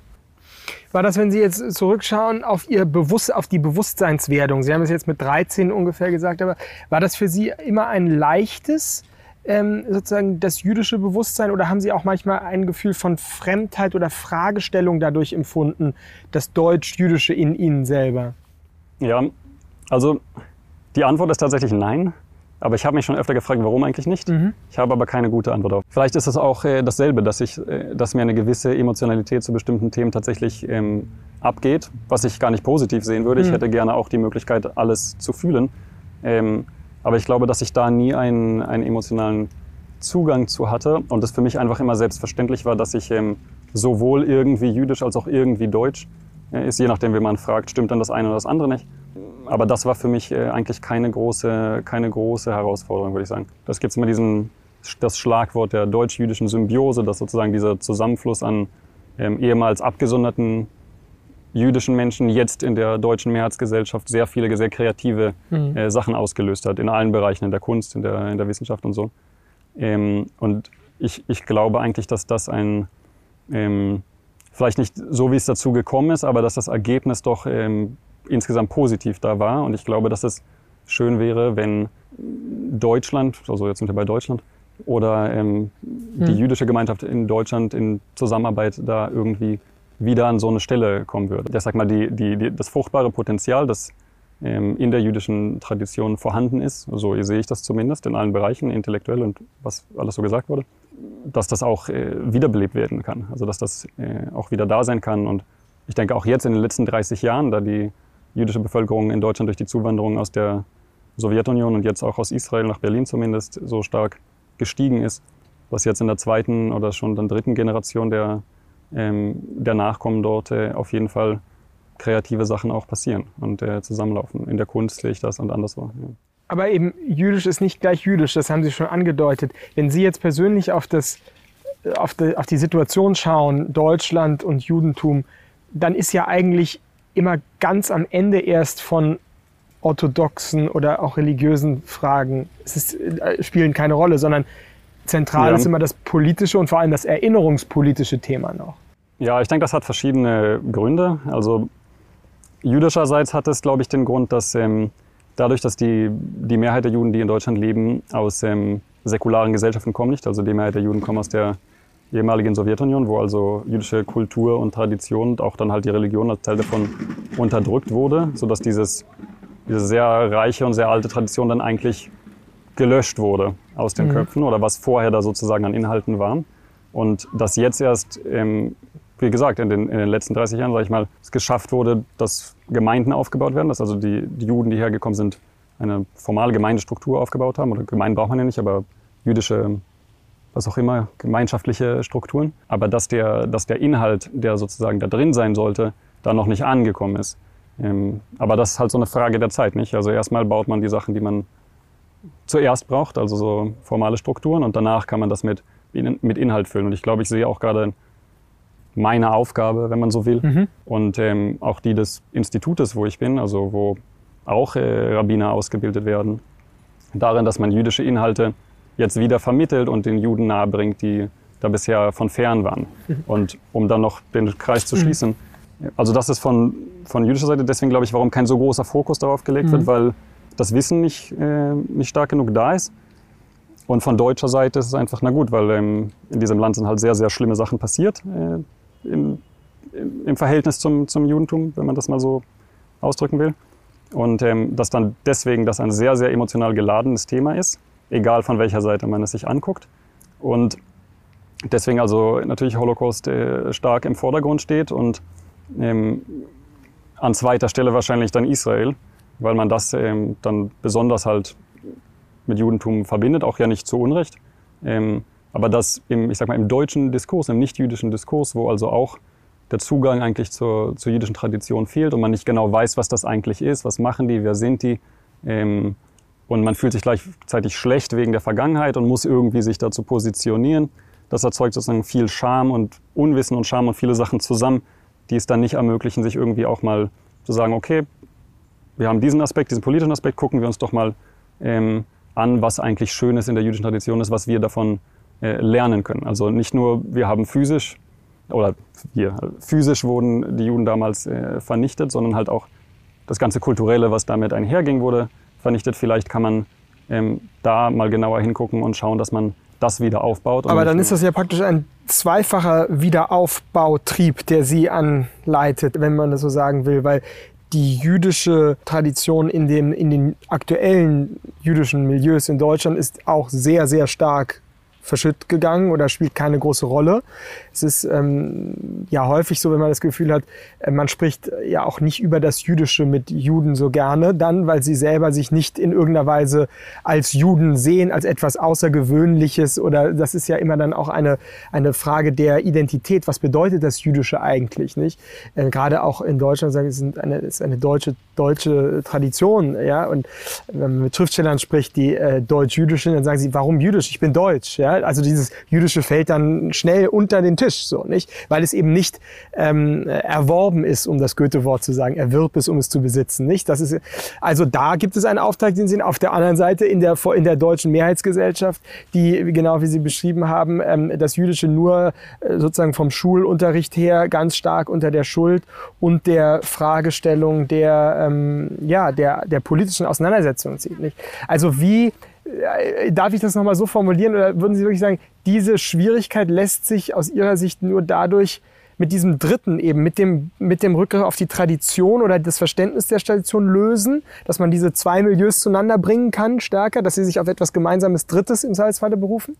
War das, wenn Sie jetzt zurückschauen auf Ihr Bewusst, auf die Bewusstseinswerdung? Sie haben es jetzt mit 13 ungefähr gesagt, aber war das für Sie immer ein leichtes, ähm, sozusagen das jüdische Bewusstsein oder haben Sie auch manchmal ein Gefühl von Fremdheit oder Fragestellung dadurch empfunden, das Deutsch-Jüdische in Ihnen selber? Ja, also die Antwort ist tatsächlich nein. Aber ich habe mich schon öfter gefragt, warum eigentlich nicht. Mhm. Ich habe aber keine gute Antwort auf. Vielleicht ist es auch äh, dasselbe, dass, ich, äh, dass mir eine gewisse Emotionalität zu bestimmten Themen tatsächlich ähm, abgeht, was ich gar nicht positiv sehen würde. Mhm. Ich hätte gerne auch die Möglichkeit, alles zu fühlen. Ähm, aber ich glaube, dass ich da nie einen, einen emotionalen Zugang zu hatte und es für mich einfach immer selbstverständlich war, dass ich ähm, sowohl irgendwie jüdisch als auch irgendwie deutsch äh, ist, je nachdem, wie man fragt, stimmt dann das eine oder das andere nicht aber das war für mich äh, eigentlich keine große, keine große Herausforderung, würde ich sagen. Das gibt immer diesen, das Schlagwort der deutsch-jüdischen Symbiose, dass sozusagen dieser Zusammenfluss an ähm, ehemals abgesonderten jüdischen Menschen jetzt in der deutschen Mehrheitsgesellschaft sehr viele sehr kreative mhm. äh, Sachen ausgelöst hat, in allen Bereichen, in der Kunst, in der, in der Wissenschaft und so. Ähm, und ich, ich glaube eigentlich, dass das ein, ähm, vielleicht nicht so, wie es dazu gekommen ist, aber dass das Ergebnis doch ähm, insgesamt positiv da war. Und ich glaube, dass es schön wäre, wenn Deutschland, also jetzt sind wir bei Deutschland, oder ähm, die hm. jüdische Gemeinschaft in Deutschland in Zusammenarbeit da irgendwie wieder an so eine Stelle kommen würde. Ich sag mal, die, die, die, das fruchtbare Potenzial, das ähm, in der jüdischen Tradition vorhanden ist, so sehe ich das zumindest in allen Bereichen, intellektuell und was alles so gesagt wurde, dass das auch äh, wiederbelebt werden kann. Also dass das äh, auch wieder da sein kann. Und ich denke auch jetzt in den letzten 30 Jahren, da die jüdische Bevölkerung in Deutschland durch die Zuwanderung aus der Sowjetunion und jetzt auch aus Israel nach Berlin zumindest so stark gestiegen ist, was jetzt in der zweiten oder schon dann dritten Generation der, ähm, der Nachkommen dort äh, auf jeden Fall kreative Sachen auch passieren und äh, zusammenlaufen. In der Kunst sehe ich das und anderswo. Ja. Aber eben jüdisch ist nicht gleich jüdisch, das haben Sie schon angedeutet. Wenn Sie jetzt persönlich auf, das, auf, die, auf die Situation schauen, Deutschland und Judentum, dann ist ja eigentlich immer ganz am Ende erst von orthodoxen oder auch religiösen Fragen. Es ist, äh, spielen keine Rolle, sondern zentral ja. ist immer das politische und vor allem das erinnerungspolitische Thema noch. Ja, ich denke, das hat verschiedene Gründe. Also jüdischerseits hat es, glaube ich, den Grund, dass ähm, dadurch, dass die, die Mehrheit der Juden, die in Deutschland leben, aus ähm, säkularen Gesellschaften kommen nicht. Also die Mehrheit der Juden kommen aus der ehemaligen Sowjetunion, wo also jüdische Kultur und Tradition und auch dann halt die Religion als Teil davon unterdrückt wurde, sodass dieses, diese sehr reiche und sehr alte Tradition dann eigentlich gelöscht wurde aus den mhm. Köpfen oder was vorher da sozusagen an Inhalten war. Und dass jetzt erst, ähm, wie gesagt, in den, in den letzten 30 Jahren, sage ich mal, es geschafft wurde, dass Gemeinden aufgebaut werden, dass also die, die Juden, die hergekommen sind, eine formale Gemeindestruktur aufgebaut haben. Oder Gemeinden braucht man ja nicht, aber jüdische was auch immer, gemeinschaftliche Strukturen. Aber dass der, dass der Inhalt, der sozusagen da drin sein sollte, da noch nicht angekommen ist. Ähm, aber das ist halt so eine Frage der Zeit, nicht? Also erstmal baut man die Sachen, die man zuerst braucht, also so formale Strukturen, und danach kann man das mit, mit Inhalt füllen. Und ich glaube, ich sehe auch gerade meine Aufgabe, wenn man so will, mhm. und ähm, auch die des Institutes, wo ich bin, also wo auch äh, Rabbiner ausgebildet werden, darin, dass man jüdische Inhalte jetzt wieder vermittelt und den Juden nahebringt, die da bisher von fern waren. Und um dann noch den Kreis zu schließen, also das ist von, von jüdischer Seite deswegen, glaube ich, warum kein so großer Fokus darauf gelegt wird, mhm. weil das Wissen nicht, äh, nicht stark genug da ist. Und von deutscher Seite ist es einfach, na gut, weil ähm, in diesem Land sind halt sehr, sehr schlimme Sachen passiert äh, im, im, Verhältnis zum, zum Judentum, wenn man das mal so ausdrücken will. Und ähm, dass dann deswegen das ein sehr, sehr emotional geladenes Thema ist egal von welcher Seite man es sich anguckt. Und deswegen also natürlich Holocaust äh, stark im Vordergrund steht und ähm, an zweiter Stelle wahrscheinlich dann Israel, weil man das ähm, dann besonders halt mit Judentum verbindet, auch ja nicht zu Unrecht. Ähm, aber das im, ich sag mal, im deutschen Diskurs, im nicht-jüdischen Diskurs, wo also auch der Zugang eigentlich zur, zur jüdischen Tradition fehlt und man nicht genau weiß, was das eigentlich ist, was machen die, wer sind die, ähm, und man fühlt sich gleichzeitig schlecht wegen der Vergangenheit und muss irgendwie sich dazu positionieren. Das erzeugt sozusagen viel Scham und Unwissen und Scham und viele Sachen zusammen, die es dann nicht ermöglichen, sich irgendwie auch mal zu sagen, okay, wir haben diesen Aspekt, diesen politischen Aspekt, gucken wir uns doch mal ähm, an, was eigentlich Schönes in der jüdischen Tradition ist, was wir davon äh, lernen können. Also nicht nur, wir haben physisch, oder wir, physisch wurden die Juden damals äh, vernichtet, sondern halt auch das ganze Kulturelle, was damit einherging, wurde vernichtet. Vielleicht kann man ähm, da mal genauer hingucken und schauen, dass man das wieder aufbaut. Aber dann ist das ja praktisch ein zweifacher Wiederaufbautrieb, der Sie anleitet, wenn man das so sagen will, weil die jüdische Tradition in, dem, in den aktuellen jüdischen Milieus in Deutschland ist auch sehr, sehr stark verschütt gegangen oder spielt keine große Rolle. Es ist ähm, ja häufig so, wenn man das Gefühl hat, äh, man spricht ja auch nicht über das Jüdische mit Juden so gerne, dann, weil sie selber sich nicht in irgendeiner Weise als Juden sehen, als etwas Außergewöhnliches oder das ist ja immer dann auch eine, eine Frage der Identität. Was bedeutet das Jüdische eigentlich, nicht? Äh, gerade auch in Deutschland sagen, es ist eine, es ist eine deutsche, deutsche Tradition, ja, und wenn man mit Schriftstellern spricht, die äh, deutsch-jüdisch sind, dann sagen sie, warum jüdisch? Ich bin deutsch, ja, also dieses jüdische fällt dann schnell unter den Tisch, so nicht, weil es eben nicht ähm, erworben ist, um das Goethe-Wort zu sagen, erwirb es, um es zu besitzen, nicht. Das ist also da gibt es einen Auftrag, den Sie auf der anderen Seite in der in der deutschen Mehrheitsgesellschaft, die genau wie Sie beschrieben haben, ähm, das Jüdische nur äh, sozusagen vom Schulunterricht her ganz stark unter der Schuld und der Fragestellung der ähm, ja der der politischen Auseinandersetzung sieht, nicht. Also wie darf ich das nochmal so formulieren oder würden Sie wirklich sagen, diese Schwierigkeit lässt sich aus Ihrer Sicht nur dadurch mit diesem dritten eben, mit dem, mit dem Rückgriff auf die Tradition oder das Verständnis der Tradition lösen, dass man diese zwei Milieus zueinander bringen kann, stärker, dass sie sich auf etwas gemeinsames Drittes im Salzfalle berufen?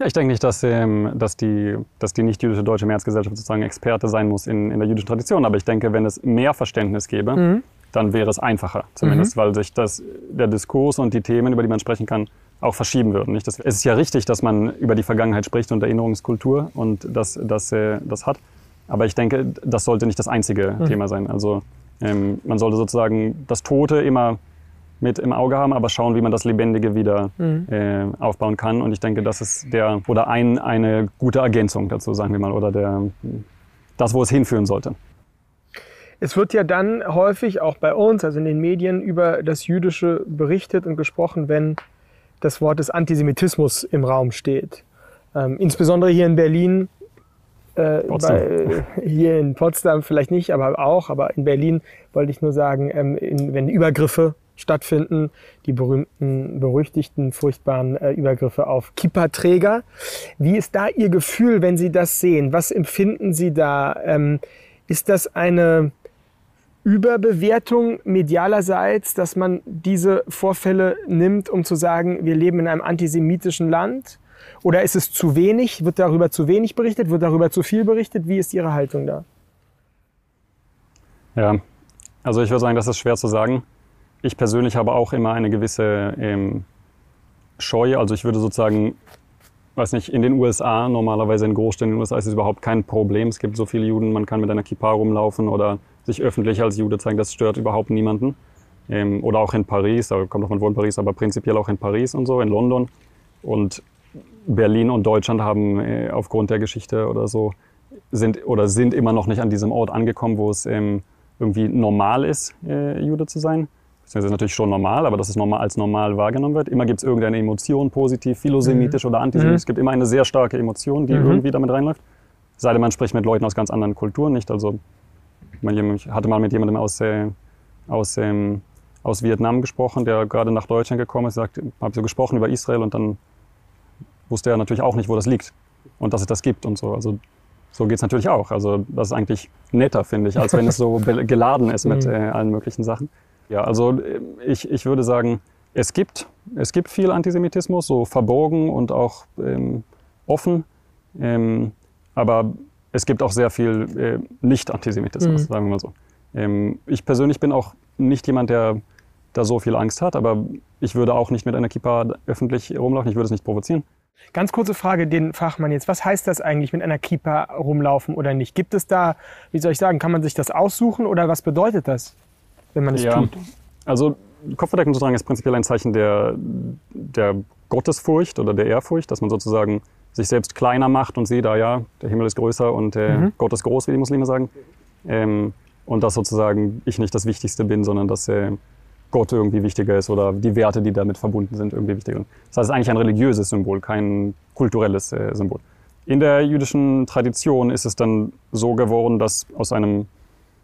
Ja, ich denke nicht, dass, ähm, dass die, dass die nicht-jüdische deutsche Mehrheitsgesellschaft sozusagen Experte sein muss in, in der jüdischen Tradition. Aber ich denke, wenn es mehr Verständnis gäbe, mhm dann wäre es einfacher, zumindest, mhm. weil sich das, der Diskurs und die Themen, über die man sprechen kann, auch verschieben würden. Nicht? Das, es ist ja richtig, dass man über die Vergangenheit spricht und Erinnerungskultur und das, das, äh, das hat. Aber ich denke, das sollte nicht das einzige mhm. Thema sein. Also ähm, man sollte sozusagen das Tote immer mit im Auge haben, aber schauen, wie man das Lebendige wieder mhm. äh, aufbauen kann. Und ich denke, das ist der oder ein, eine gute Ergänzung dazu, sagen wir mal, oder der, das, wo es hinführen sollte. Es wird ja dann häufig auch bei uns, also in den Medien, über das Jüdische berichtet und gesprochen, wenn das Wort des Antisemitismus im Raum steht. Ähm, insbesondere hier in Berlin, äh, bei, äh, hier in Potsdam vielleicht nicht, aber auch, aber in Berlin wollte ich nur sagen, ähm, in, wenn Übergriffe stattfinden, die berühmten, berüchtigten, furchtbaren äh, Übergriffe auf Kipperträger. Wie ist da Ihr Gefühl, wenn Sie das sehen? Was empfinden Sie da? Ähm, ist das eine Überbewertung medialerseits, dass man diese Vorfälle nimmt, um zu sagen, wir leben in einem antisemitischen Land? Oder ist es zu wenig? Wird darüber zu wenig berichtet? Wird darüber zu viel berichtet? Wie ist Ihre Haltung da? Ja, also ich würde sagen, das ist schwer zu sagen. Ich persönlich habe auch immer eine gewisse ähm, Scheu. Also ich würde sozusagen, weiß nicht, in den USA, normalerweise in Großstädten in den USA ist es überhaupt kein Problem. Es gibt so viele Juden, man kann mit einer Kippa rumlaufen oder sich öffentlich als Jude zeigen. Das stört überhaupt niemanden. Ähm, oder auch in Paris, da kommt doch man wohl in Paris, aber prinzipiell auch in Paris und so, in London. Und Berlin und Deutschland haben äh, aufgrund der Geschichte oder so sind oder sind immer noch nicht an diesem Ort angekommen, wo es ähm, irgendwie normal ist, äh, Jude zu sein. Das ist natürlich schon normal, aber dass es normal als normal wahrgenommen wird. Immer gibt es irgendeine Emotion, positiv, philosemitisch mhm. oder antisemitisch. Mhm. Es gibt immer eine sehr starke Emotion, die mhm. irgendwie damit reinläuft. Sei denn, man spricht mit Leuten aus ganz anderen Kulturen, nicht also ich hatte mal mit jemandem aus, äh, aus, ähm, aus Vietnam gesprochen, der gerade nach Deutschland gekommen ist. Ich habe so gesprochen über Israel und dann wusste er natürlich auch nicht, wo das liegt und dass es das gibt und so. Also so geht es natürlich auch. Also das ist eigentlich netter, finde ich, als wenn es so geladen ist mit mhm. äh, allen möglichen Sachen. Ja, also äh, ich, ich würde sagen, es gibt, es gibt viel Antisemitismus, so verborgen und auch ähm, offen. Ähm, aber es gibt auch sehr viel äh, Nicht-Antisemitismus, mhm. sagen wir mal so. Ähm, ich persönlich bin auch nicht jemand, der da so viel Angst hat, aber ich würde auch nicht mit einer Kippa öffentlich rumlaufen, ich würde es nicht provozieren. Ganz kurze Frage, den Fachmann jetzt. Was heißt das eigentlich mit einer Kippa rumlaufen oder nicht? Gibt es da, wie soll ich sagen, kann man sich das aussuchen oder was bedeutet das, wenn man es ja, tut? Also Kopfverdeckung zu tragen ist prinzipiell ein Zeichen der, der Gottesfurcht oder der Ehrfurcht, dass man sozusagen sich selbst kleiner macht und sieht, ah ja, der Himmel ist größer und äh, mhm. Gott ist groß, wie die Muslime sagen. Ähm, und dass sozusagen ich nicht das Wichtigste bin, sondern dass äh, Gott irgendwie wichtiger ist oder die Werte, die damit verbunden sind, irgendwie wichtiger sind. Das heißt, es ist eigentlich ein religiöses Symbol, kein kulturelles äh, Symbol. In der jüdischen Tradition ist es dann so geworden, dass aus einem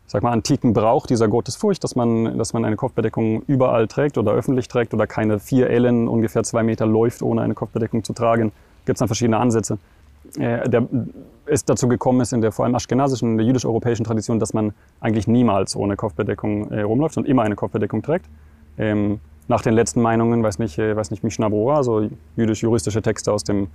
sag mal, antiken Brauch dieser Gottesfurcht, dass man, dass man eine Kopfbedeckung überall trägt oder öffentlich trägt oder keine vier Ellen ungefähr zwei Meter läuft, ohne eine Kopfbedeckung zu tragen gibt es dann verschiedene Ansätze. Äh, der ist dazu gekommen ist in der vor allem aschkenasischen, in der jüdisch-europäischen Tradition, dass man eigentlich niemals ohne Kopfbedeckung äh, rumläuft und immer eine Kopfbedeckung trägt. Ähm, nach den letzten Meinungen, weiß nicht, äh, weiß nicht Mishnah Brora, also jüdisch-juristische Texte aus dem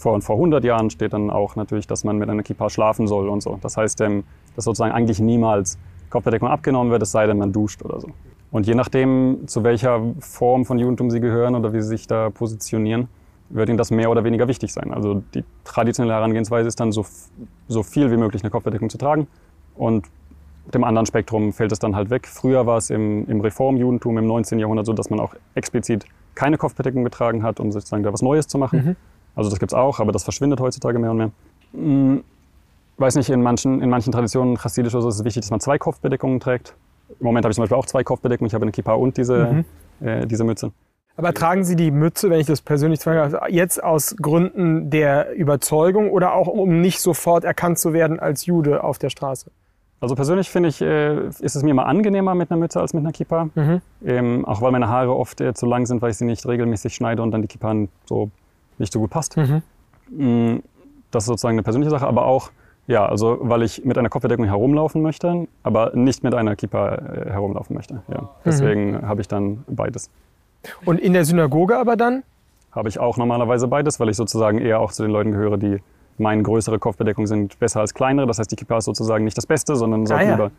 vor, vor 100 Jahren steht dann auch natürlich, dass man mit einer Kippa schlafen soll und so. Das heißt, ähm, dass sozusagen eigentlich niemals Kopfbedeckung abgenommen wird, es sei denn, man duscht oder so. Und je nachdem, zu welcher Form von Judentum sie gehören oder wie sie sich da positionieren, wird ihnen das mehr oder weniger wichtig sein. Also die traditionelle Herangehensweise ist dann so, so viel wie möglich eine Kopfbedeckung zu tragen und dem anderen Spektrum fällt es dann halt weg. Früher war es im, im Reformjudentum im 19. Jahrhundert so, dass man auch explizit keine Kopfbedeckung getragen hat, um sozusagen da was Neues zu machen. Mhm. Also das gibt es auch, aber das verschwindet heutzutage mehr und mehr. Hm, weiß nicht, in manchen, in manchen Traditionen, chassidisch oder so, ist es wichtig, dass man zwei Kopfbedeckungen trägt. Im Moment habe ich zum Beispiel auch zwei Kopfbedeckungen. Ich habe eine Kippa und diese, mhm. äh, diese Mütze. Aber tragen Sie die Mütze, wenn ich das persönlich frage, jetzt aus Gründen der Überzeugung oder auch um nicht sofort erkannt zu werden als Jude auf der Straße? Also persönlich finde ich, äh, ist es mir immer angenehmer mit einer Mütze als mit einer Kippa. Mhm. Ähm, auch weil meine Haare oft äh, zu lang sind, weil ich sie nicht regelmäßig schneide und dann die Kippa so nicht so gut passt. Mhm. Mm, das ist sozusagen eine persönliche Sache, aber auch, ja, also weil ich mit einer Kopfbedeckung herumlaufen möchte, aber nicht mit einer Kippa äh, herumlaufen möchte. Ja. Mhm. Deswegen mhm. habe ich dann beides. Und in der Synagoge aber dann? Habe ich auch normalerweise beides, weil ich sozusagen eher auch zu den Leuten gehöre, die meinen, größere Kopfbedeckungen sind besser als kleinere. Das heißt, die Kippa ist sozusagen nicht das Beste, sondern sollte ah, ja. lieber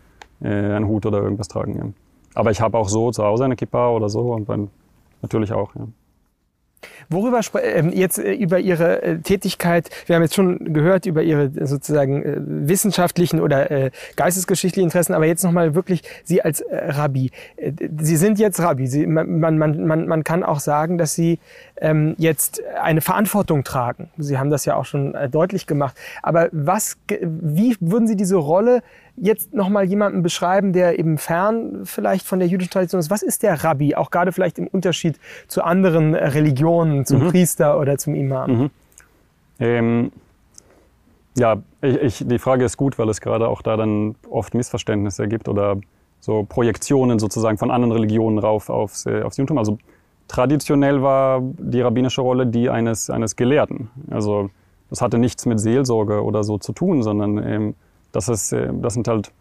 äh, einen Hut oder irgendwas tragen. Ja. Aber ich habe auch so zu Hause eine Kippa oder so und dann natürlich auch. Ja. Worüber ähm, jetzt äh, über Ihre äh, Tätigkeit, wir haben jetzt schon gehört über Ihre äh, sozusagen äh, wissenschaftlichen oder äh, geistesgeschichtlichen Interessen, aber jetzt nochmal wirklich Sie als äh, Rabbi. Sie sind jetzt Rabbi. Sie, man, man, man, man kann auch sagen, dass Sie ähm, jetzt eine Verantwortung tragen. Sie haben das ja auch schon deutlich gemacht. Aber was, wie würden Sie diese Rolle jetzt nochmal jemanden beschreiben, der eben fern vielleicht von der jüdischen Tradition ist. Was ist der Rabbi? Auch gerade vielleicht im Unterschied zu anderen Religionen, zum mhm. Priester oder zum Imam. Mhm. Ähm, ja, ich, ich, die Frage ist gut, weil es gerade auch da dann oft Missverständnisse gibt oder so Projektionen sozusagen von anderen Religionen rauf aufs, äh, aufs Judentum. Also traditionell war die rabbinische Rolle die eines, eines Gelehrten. Also das hatte nichts mit Seelsorge oder so zu tun, sondern ähm, das, ist, äh, das sind halt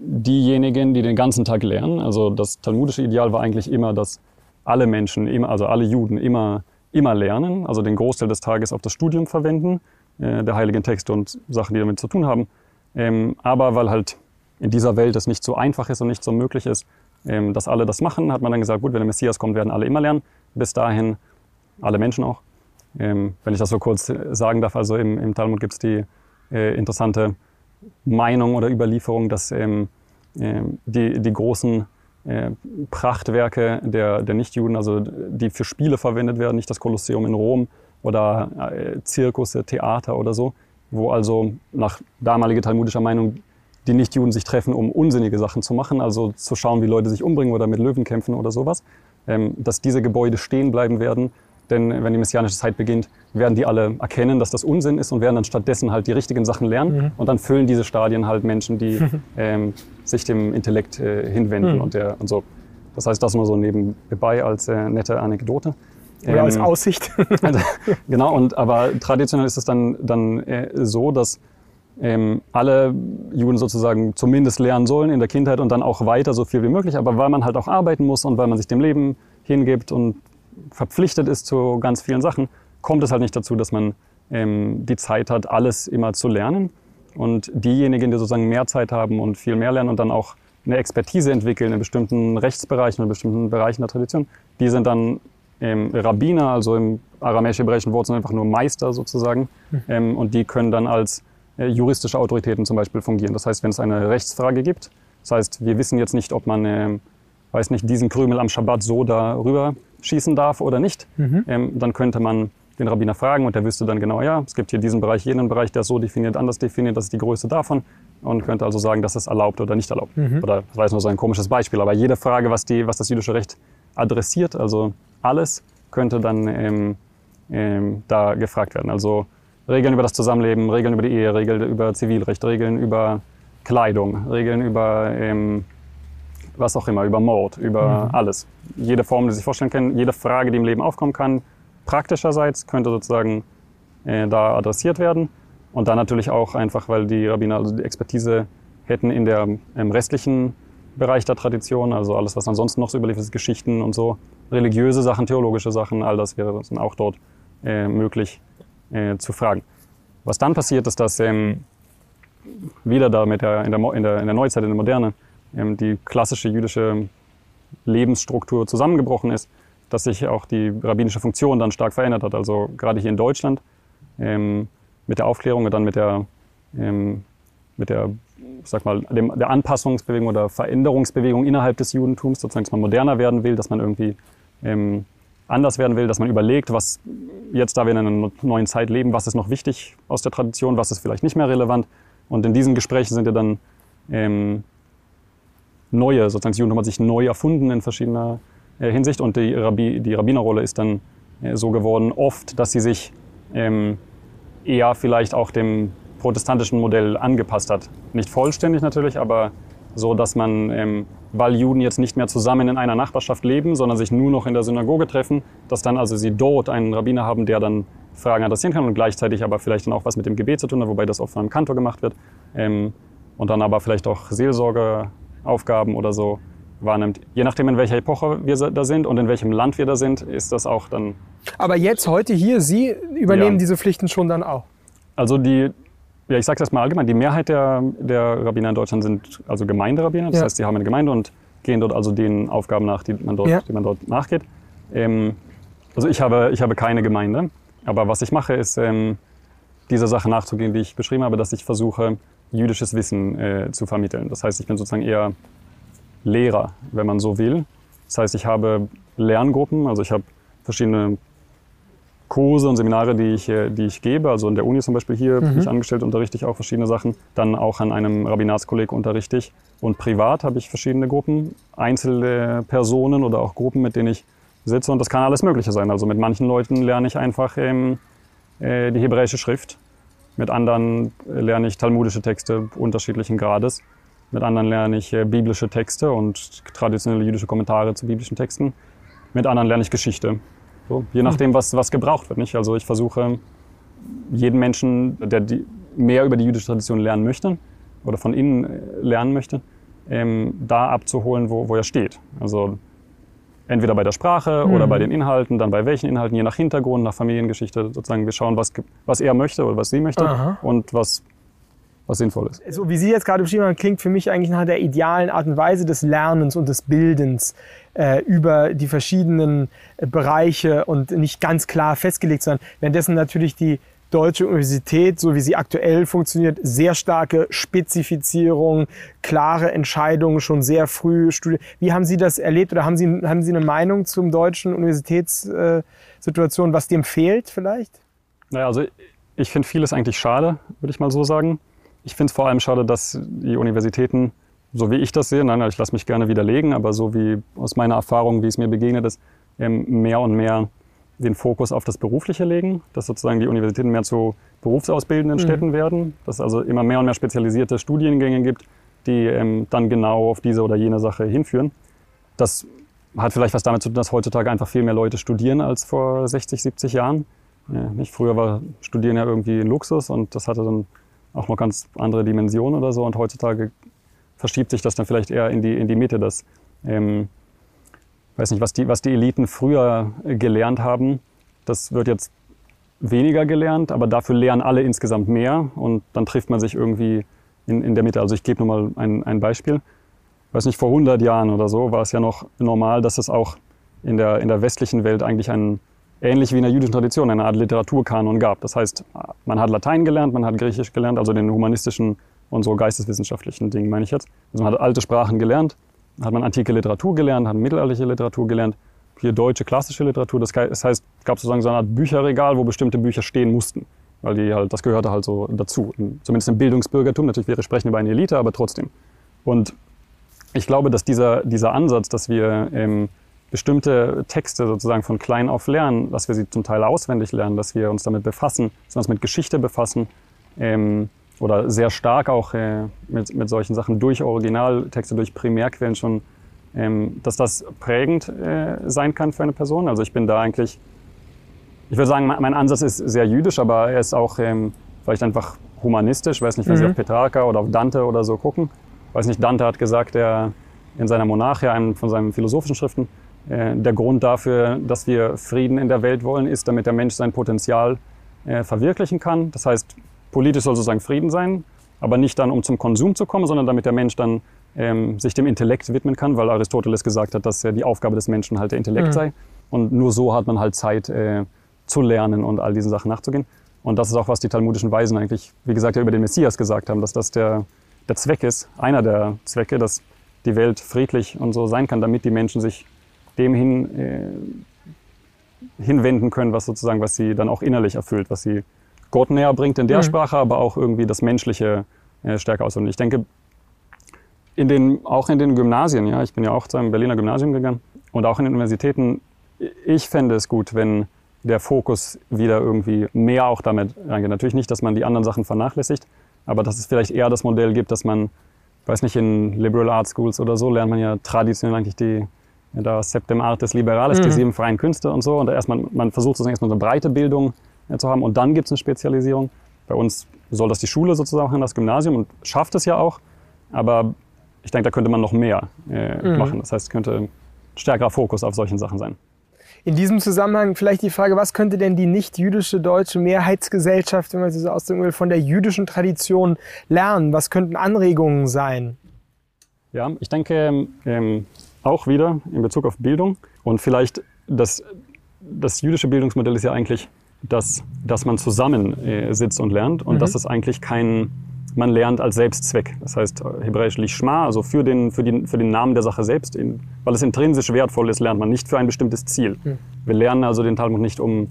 diejenigen, die den ganzen Tag lernen. Also das talmudische Ideal war eigentlich immer, dass alle Menschen, also alle Juden immer, immer lernen, also den Großteil des Tages auf das Studium verwenden, äh, der heiligen Texte und Sachen, die damit zu tun haben. Ähm, aber weil halt in dieser Welt es nicht so einfach ist und nicht so möglich ist, ähm, dass alle das machen, hat man dann gesagt, gut, wenn der Messias kommt, werden alle immer lernen. Bis dahin alle Menschen auch. Ähm, wenn ich das so kurz äh, sagen darf, also im, Talmud gibt es die interessante Meinung oder Überlieferung, dass ähm, äh, die, die großen äh, Prachtwerke der, der Nichtjuden, also die für Spiele verwendet werden, nicht das Kolosseum in Rom oder äh, Zirkusse, Theater oder so, wo also nach damaliger talmudischer Meinung die Nichtjuden sich treffen, um unsinnige Sachen zu machen, also zu schauen, wie Leute sich umbringen oder mit Löwen kämpfen oder sowas, ähm, dass diese Gebäude stehen bleiben werden denn wenn die messianische Zeit beginnt, werden die alle erkennen, dass das Unsinn ist und werden dann stattdessen halt die richtigen Sachen lernen. Mhm. Und dann füllen diese Stadien halt Menschen, die ähm, sich dem Intellekt äh, hinwenden mhm. und, der, und so. Das heißt, das nur so nebenbei als äh, nette Anekdote. Oder ähm, als Aussicht. also, genau, und, aber traditionell ist es dann, dann äh, so, dass ähm, alle Juden sozusagen zumindest lernen sollen in der Kindheit und dann auch weiter so viel wie möglich. Aber weil man halt auch arbeiten muss und weil man sich dem Leben hingibt und verpflichtet ist zu ganz vielen Sachen, kommt es halt nicht dazu, dass man ähm, die Zeit hat, alles immer zu lernen. Und diejenigen, die sozusagen mehr Zeit haben und viel mehr lernen und dann auch eine Expertise entwickeln in bestimmten Rechtsbereichen, in bestimmten Bereichen der Tradition, die sind dann ähm, Rabbiner, also im aramäisch-hebräischen Wort sind einfach nur Meister sozusagen. Mhm. Ähm, und die können dann als äh, juristische Autoritäten zum Beispiel fungieren. Das heißt, wenn es eine Rechtsfrage gibt, das heißt, wir wissen jetzt nicht, ob man, äh, weiß nicht, diesen Krümel am Schabbat so darüber schießen darf oder nicht, mhm. ähm, dann könnte man den Rabbiner fragen und der wüsste dann genau, ja, es gibt hier diesen Bereich, jenen Bereich, der ist so definiert, anders definiert, das ist die Größe davon und könnte also sagen, das ist erlaubt oder nicht erlaubt. Mhm. Oder das war jetzt nur so ein komisches Beispiel, aber jede Frage, was, die, was das jüdische Recht adressiert, also alles, könnte dann ähm, ähm, da gefragt werden. Also Regeln über das Zusammenleben, Regeln über die Ehe, Regeln über Zivilrecht, Regeln über Kleidung, Regeln über ähm, was auch immer, über Mord, über mhm. alles. Jede Form, die Sie sich vorstellen können, jede Frage, die im Leben aufkommen kann, praktischerseits könnte sozusagen äh, da adressiert werden. Und dann natürlich auch einfach, weil die Rabbiner also die Expertise hätten in der im restlichen Bereich der Tradition, also alles, was ansonsten noch so überliefert ist, Geschichten und so, religiöse Sachen, theologische Sachen, all das wäre dann auch dort äh, möglich äh, zu fragen. Was dann passiert, ist, dass ähm, wieder da mit der, in, der, in, der, in der Neuzeit, in der Moderne, ähm, die klassische jüdische Lebensstruktur zusammengebrochen ist, dass sich auch die rabbinische Funktion dann stark verändert hat. Also gerade hier in Deutschland ähm, mit der Aufklärung und dann mit der, ähm, mit der, sag mal, dem, der Anpassungsbewegung oder Veränderungsbewegung innerhalb des Judentums, sozusagen, dass man moderner werden will, dass man irgendwie ähm, anders werden will, dass man überlegt, was jetzt, da wir in einer neuen Zeit leben, was ist noch wichtig aus der Tradition, was ist vielleicht nicht mehr relevant. Und in diesen Gesprächen sind ja dann ähm, neue, sozusagen das Judentum hat sich neu erfunden in verschiedener äh, Hinsicht und die, Rabbi, die Rabbinerrolle ist dann äh, so geworden, oft, dass sie sich ähm, eher vielleicht auch dem protestantischen Modell angepasst hat. Nicht vollständig natürlich, aber so, dass man, ähm, weil Juden jetzt nicht mehr zusammen in einer Nachbarschaft leben, sondern sich nur noch in der Synagoge treffen, dass dann also sie dort einen Rabbiner haben, der dann Fragen adressieren kann und gleichzeitig aber vielleicht dann auch was mit dem Gebet zu tun hat, wobei das oft von einem Kantor gemacht wird. Ähm, und dann aber vielleicht auch Seelsorge Aufgaben oder so wahrnimmt. Je nachdem, in welcher Epoche wir da sind und in welchem Land wir da sind, ist das auch dann. Aber jetzt, heute hier, Sie übernehmen ja. diese Pflichten schon dann auch? Also die, ja, ich sage das mal allgemein, die Mehrheit der, der Rabbiner in Deutschland sind also Gemeinderabbiner. Das ja. heißt, sie haben eine Gemeinde und gehen dort also den Aufgaben nach, die man dort, ja. die man dort nachgeht. Ähm, Also ich habe, ich habe keine Gemeinde, aber was ich mache, ist ähm, dieser Sache nachzugehen, die ich beschrieben habe, dass ich versuche, jüdisches Wissen äh, zu vermitteln. Das heißt, ich bin sozusagen eher Lehrer, wenn man so will. Das heißt, ich habe Lerngruppen, also ich habe verschiedene Kurse und Seminare, die ich, äh, die ich gebe. Also in der Uni zum Beispiel hier mhm. bin ich angestellt, unterrichte ich auch verschiedene Sachen. Dann auch an einem Rabbinatskolleg unterrichte ich. Und privat habe ich verschiedene Gruppen, einzelne Personen oder auch Gruppen, mit denen ich sitze. Und das kann alles Mögliche sein. Also mit manchen Leuten lerne ich einfach ähm, äh, die hebräische Schrift. Mit anderen äh, lerne ich talmudische Texte unterschiedlichen Grades. Mit anderen lerne ich äh, biblische Texte und traditionelle jüdische Kommentare zu biblischen Texten. Mit anderen lerne ich Geschichte. So, je nachdem, was, was gebraucht wird. Nicht? Also ich versuche, jeden Menschen, der die, mehr über die jüdische Tradition lernen möchte oder von innen äh, lernen möchte, ähm, da abzuholen, wo, wo er steht. Also entweder bei der Sprache mhm. oder bei den Inhalten, dann bei welchen Inhalten, je nach Hintergrund, nach Familiengeschichte sozusagen. Wir schauen, was, was er möchte oder was sie möchte Aha. und was was sinnvoll ist. So wie Sie jetzt gerade beschrieben haben, klingt für mich eigentlich nach der idealen Art und Weise des Lernens und des Bildens äh, über die verschiedenen Bereiche und nicht ganz klar festgelegt, sondern währenddessen natürlich die deutsche Universität, so wie sie aktuell funktioniert, sehr starke Spezifizierung, klare Entscheidungen schon sehr früh studiert. Wie haben Sie das erlebt oder haben Sie, haben Sie eine Meinung zum deutschen Universitätssituation, was dem fehlt vielleicht? Naja, also ich finde vieles eigentlich schade, würde ich mal so sagen. Ich finde es vor allem schade, dass die Universitäten, so wie ich das sehe, nein, ich lasse mich gerne widerlegen, aber so wie aus meiner Erfahrung, wie es mir begegnet ist, ähm, mehr und mehr den Fokus auf das Berufliche legen, dass sozusagen die Universitäten mehr zu berufsausbildenden mhm. Städten werden, dass es also immer mehr und mehr spezialisierte Studiengänge gibt, die ähm, dann genau auf diese oder jene Sache hinführen. Das hat vielleicht was damit zu tun, dass heutzutage einfach viel mehr Leute studieren als vor 60, 70 Jahren. Ja, nicht? Früher war Studieren ja irgendwie ein Luxus und das hatte dann auch noch ganz andere Dimensionen oder so. Und heutzutage verschiebt sich das dann vielleicht eher in die, in die Mitte, dass, ähm, weiß nicht, was die, was die Eliten früher gelernt haben, das wird jetzt weniger gelernt, aber dafür lernen alle insgesamt mehr und dann trifft man sich irgendwie in, in der Mitte. Also ich gebe nur mal ein, ein Beispiel. Weiß nicht, vor 100 Jahren oder so war es ja noch normal, dass es auch in der, in der westlichen Welt eigentlich ein, ähnlich wie in der jüdischen Tradition eine Art Literaturkanon gab. Das heißt, man hat Latein gelernt, man hat Griechisch gelernt, also den humanistischen und so geisteswissenschaftlichen Dingen meine ich jetzt. Also man hat alte Sprachen gelernt, hat man antike Literatur gelernt, hat mittelalterliche Literatur gelernt, hier deutsche klassische Literatur. Das heißt, es gab sozusagen so eine Art Bücherregal, wo bestimmte Bücher stehen mussten, weil die halt, das gehörte halt so dazu. Zumindest im Bildungsbürgertum. Natürlich, wir sprechen über eine Elite, aber trotzdem. Und ich glaube, dass dieser, dieser Ansatz, dass wir ähm, bestimmte Texte sozusagen von klein auf lernen, dass wir sie zum Teil auswendig lernen, dass wir uns damit befassen, dass wir uns mit Geschichte befassen ähm, oder sehr stark auch äh, mit, mit solchen Sachen durch Originaltexte, durch Primärquellen schon, ähm, dass das prägend äh, sein kann für eine Person. Also ich bin da eigentlich, ich würde sagen, mein Ansatz ist sehr jüdisch, aber er ist auch ähm, vielleicht einfach humanistisch. Ich weiß nicht, wenn mhm. Sie auf Petrarca oder auf Dante oder so gucken. Ich weiß nicht, Dante hat gesagt, er in seiner Monarchia, einem von seinen philosophischen Schriften, äh, der Grund dafür, dass wir Frieden in der Welt wollen, ist, damit der Mensch sein Potenzial äh, verwirklichen kann. Das heißt, politisch soll sozusagen Frieden sein, aber nicht dann, um zum Konsum zu kommen, sondern damit der Mensch dann ähm, sich dem Intellekt widmen kann, weil Aristoteles gesagt hat, dass ja die Aufgabe des Menschen halt der Intellekt mhm. sei. Und nur so hat man halt Zeit äh, zu lernen und all diesen Sachen nachzugehen. Und das ist auch, was die talmudischen Weisen eigentlich, wie gesagt, ja über den Messias gesagt haben, dass das der, der Zweck ist, einer der Zwecke, dass die Welt friedlich und so sein kann, damit die Menschen sich dem hin, äh, hinwenden können, was sozusagen, was sie dann auch innerlich erfüllt, was sie Gott näher bringt in der mhm. Sprache, aber auch irgendwie das Menschliche äh, stärker aus. Und ich denke, in den, auch in den Gymnasien, ja, ich bin ja auch zu einem Berliner Gymnasium gegangen und auch in den Universitäten, ich fände es gut, wenn der Fokus wieder irgendwie mehr auch damit reingeht. Natürlich nicht, dass man die anderen Sachen vernachlässigt, aber dass es vielleicht eher das Modell gibt, dass man, weiß nicht, in Liberal Arts Schools oder so lernt man ja traditionell eigentlich die ja, da Septem Artes Liberales, mhm. die sieben freien Künste und so. Und da erstmal, man versucht sozusagen erstmal eine breite Bildung zu haben und dann gibt es eine Spezialisierung. Bei uns soll das die Schule sozusagen, das Gymnasium und schafft es ja auch. Aber ich denke, da könnte man noch mehr äh, mhm. machen. Das heißt, es könnte ein stärkerer Fokus auf solchen Sachen sein. In diesem Zusammenhang vielleicht die Frage, was könnte denn die nicht-jüdische deutsche Mehrheitsgesellschaft, wenn man sie so ausdrücken will, von der jüdischen Tradition lernen? Was könnten Anregungen sein? Ja, ich denke, ähm, auch wieder in Bezug auf Bildung und vielleicht das das jüdische Bildungsmodell ist ja eigentlich, dass, dass man zusammen äh, sitzt und lernt und mhm. dass es eigentlich kein, man lernt als Selbstzweck. Das heißt hebräisch Lishma, also für den, für, den, für den Namen der Sache selbst, in, weil es intrinsisch wertvoll ist, lernt man nicht für ein bestimmtes Ziel. Mhm. Wir lernen also den Talmud nicht um,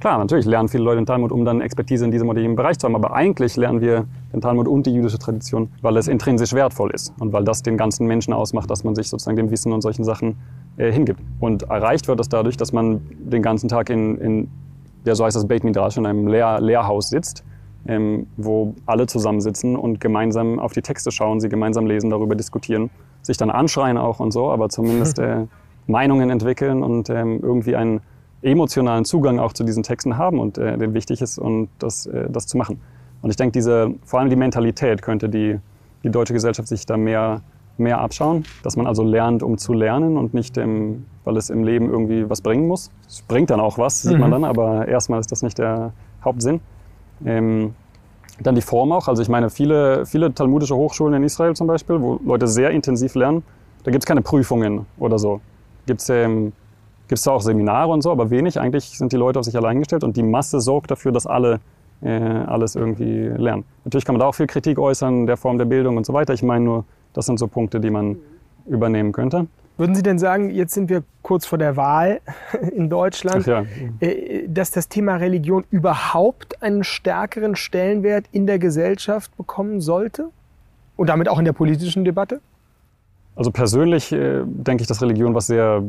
klar, natürlich lernen viele Leute den Talmud, um dann Expertise in diesem oder jenem Bereich zu haben, aber eigentlich lernen wir den Talmud und die jüdische Tradition, weil es intrinsisch wertvoll ist und weil das den ganzen Menschen ausmacht, dass man sich sozusagen dem Wissen und solchen Sachen äh, hingibt. Und erreicht wird das dadurch, dass man den ganzen Tag in, in ja, so heißt das Beit Midrash, in einem Lehr Lehrhaus sitzt ähm, wo alle zusammensitzen und gemeinsam auf die Texte schauen, sie gemeinsam lesen, darüber diskutieren, sich dann anschreien auch und so, aber zumindest äh, Meinungen entwickeln und ähm, irgendwie einen emotionalen Zugang auch zu diesen Texten haben und äh, den wichtig ist, und das, äh, das zu machen. Und ich denke, diese, vor allem die Mentalität könnte die, die deutsche Gesellschaft sich da mehr, mehr abschauen, dass man also lernt, um zu lernen und nicht, ähm, weil es im Leben irgendwie was bringen muss. Es bringt dann auch was, sieht mhm. man dann, aber erstmal ist das nicht der Hauptsinn. Ähm, dann die Form auch. Also ich meine, viele, viele talmudische Hochschulen in Israel zum Beispiel, wo Leute sehr intensiv lernen, da gibt es keine Prüfungen oder so. Gibt es ähm, gibt's da auch Seminare und so, aber wenig. Eigentlich sind die Leute auf sich allein gestellt und die Masse sorgt dafür, dass alle äh, alles irgendwie lernen. Natürlich kann man da auch viel Kritik äußern, der Form der Bildung und so weiter. Ich meine nur, das sind so Punkte, die man übernehmen könnte. Würden Sie denn sagen, jetzt sind wir kurz vor der Wahl in Deutschland, ja. Äh, dass das Thema Religion überhaupt einen stärkeren Stellenwert in der Gesellschaft bekommen sollte? Und damit auch in der politischen Debatte? Also persönlich äh, denke ich, dass Religion was sehr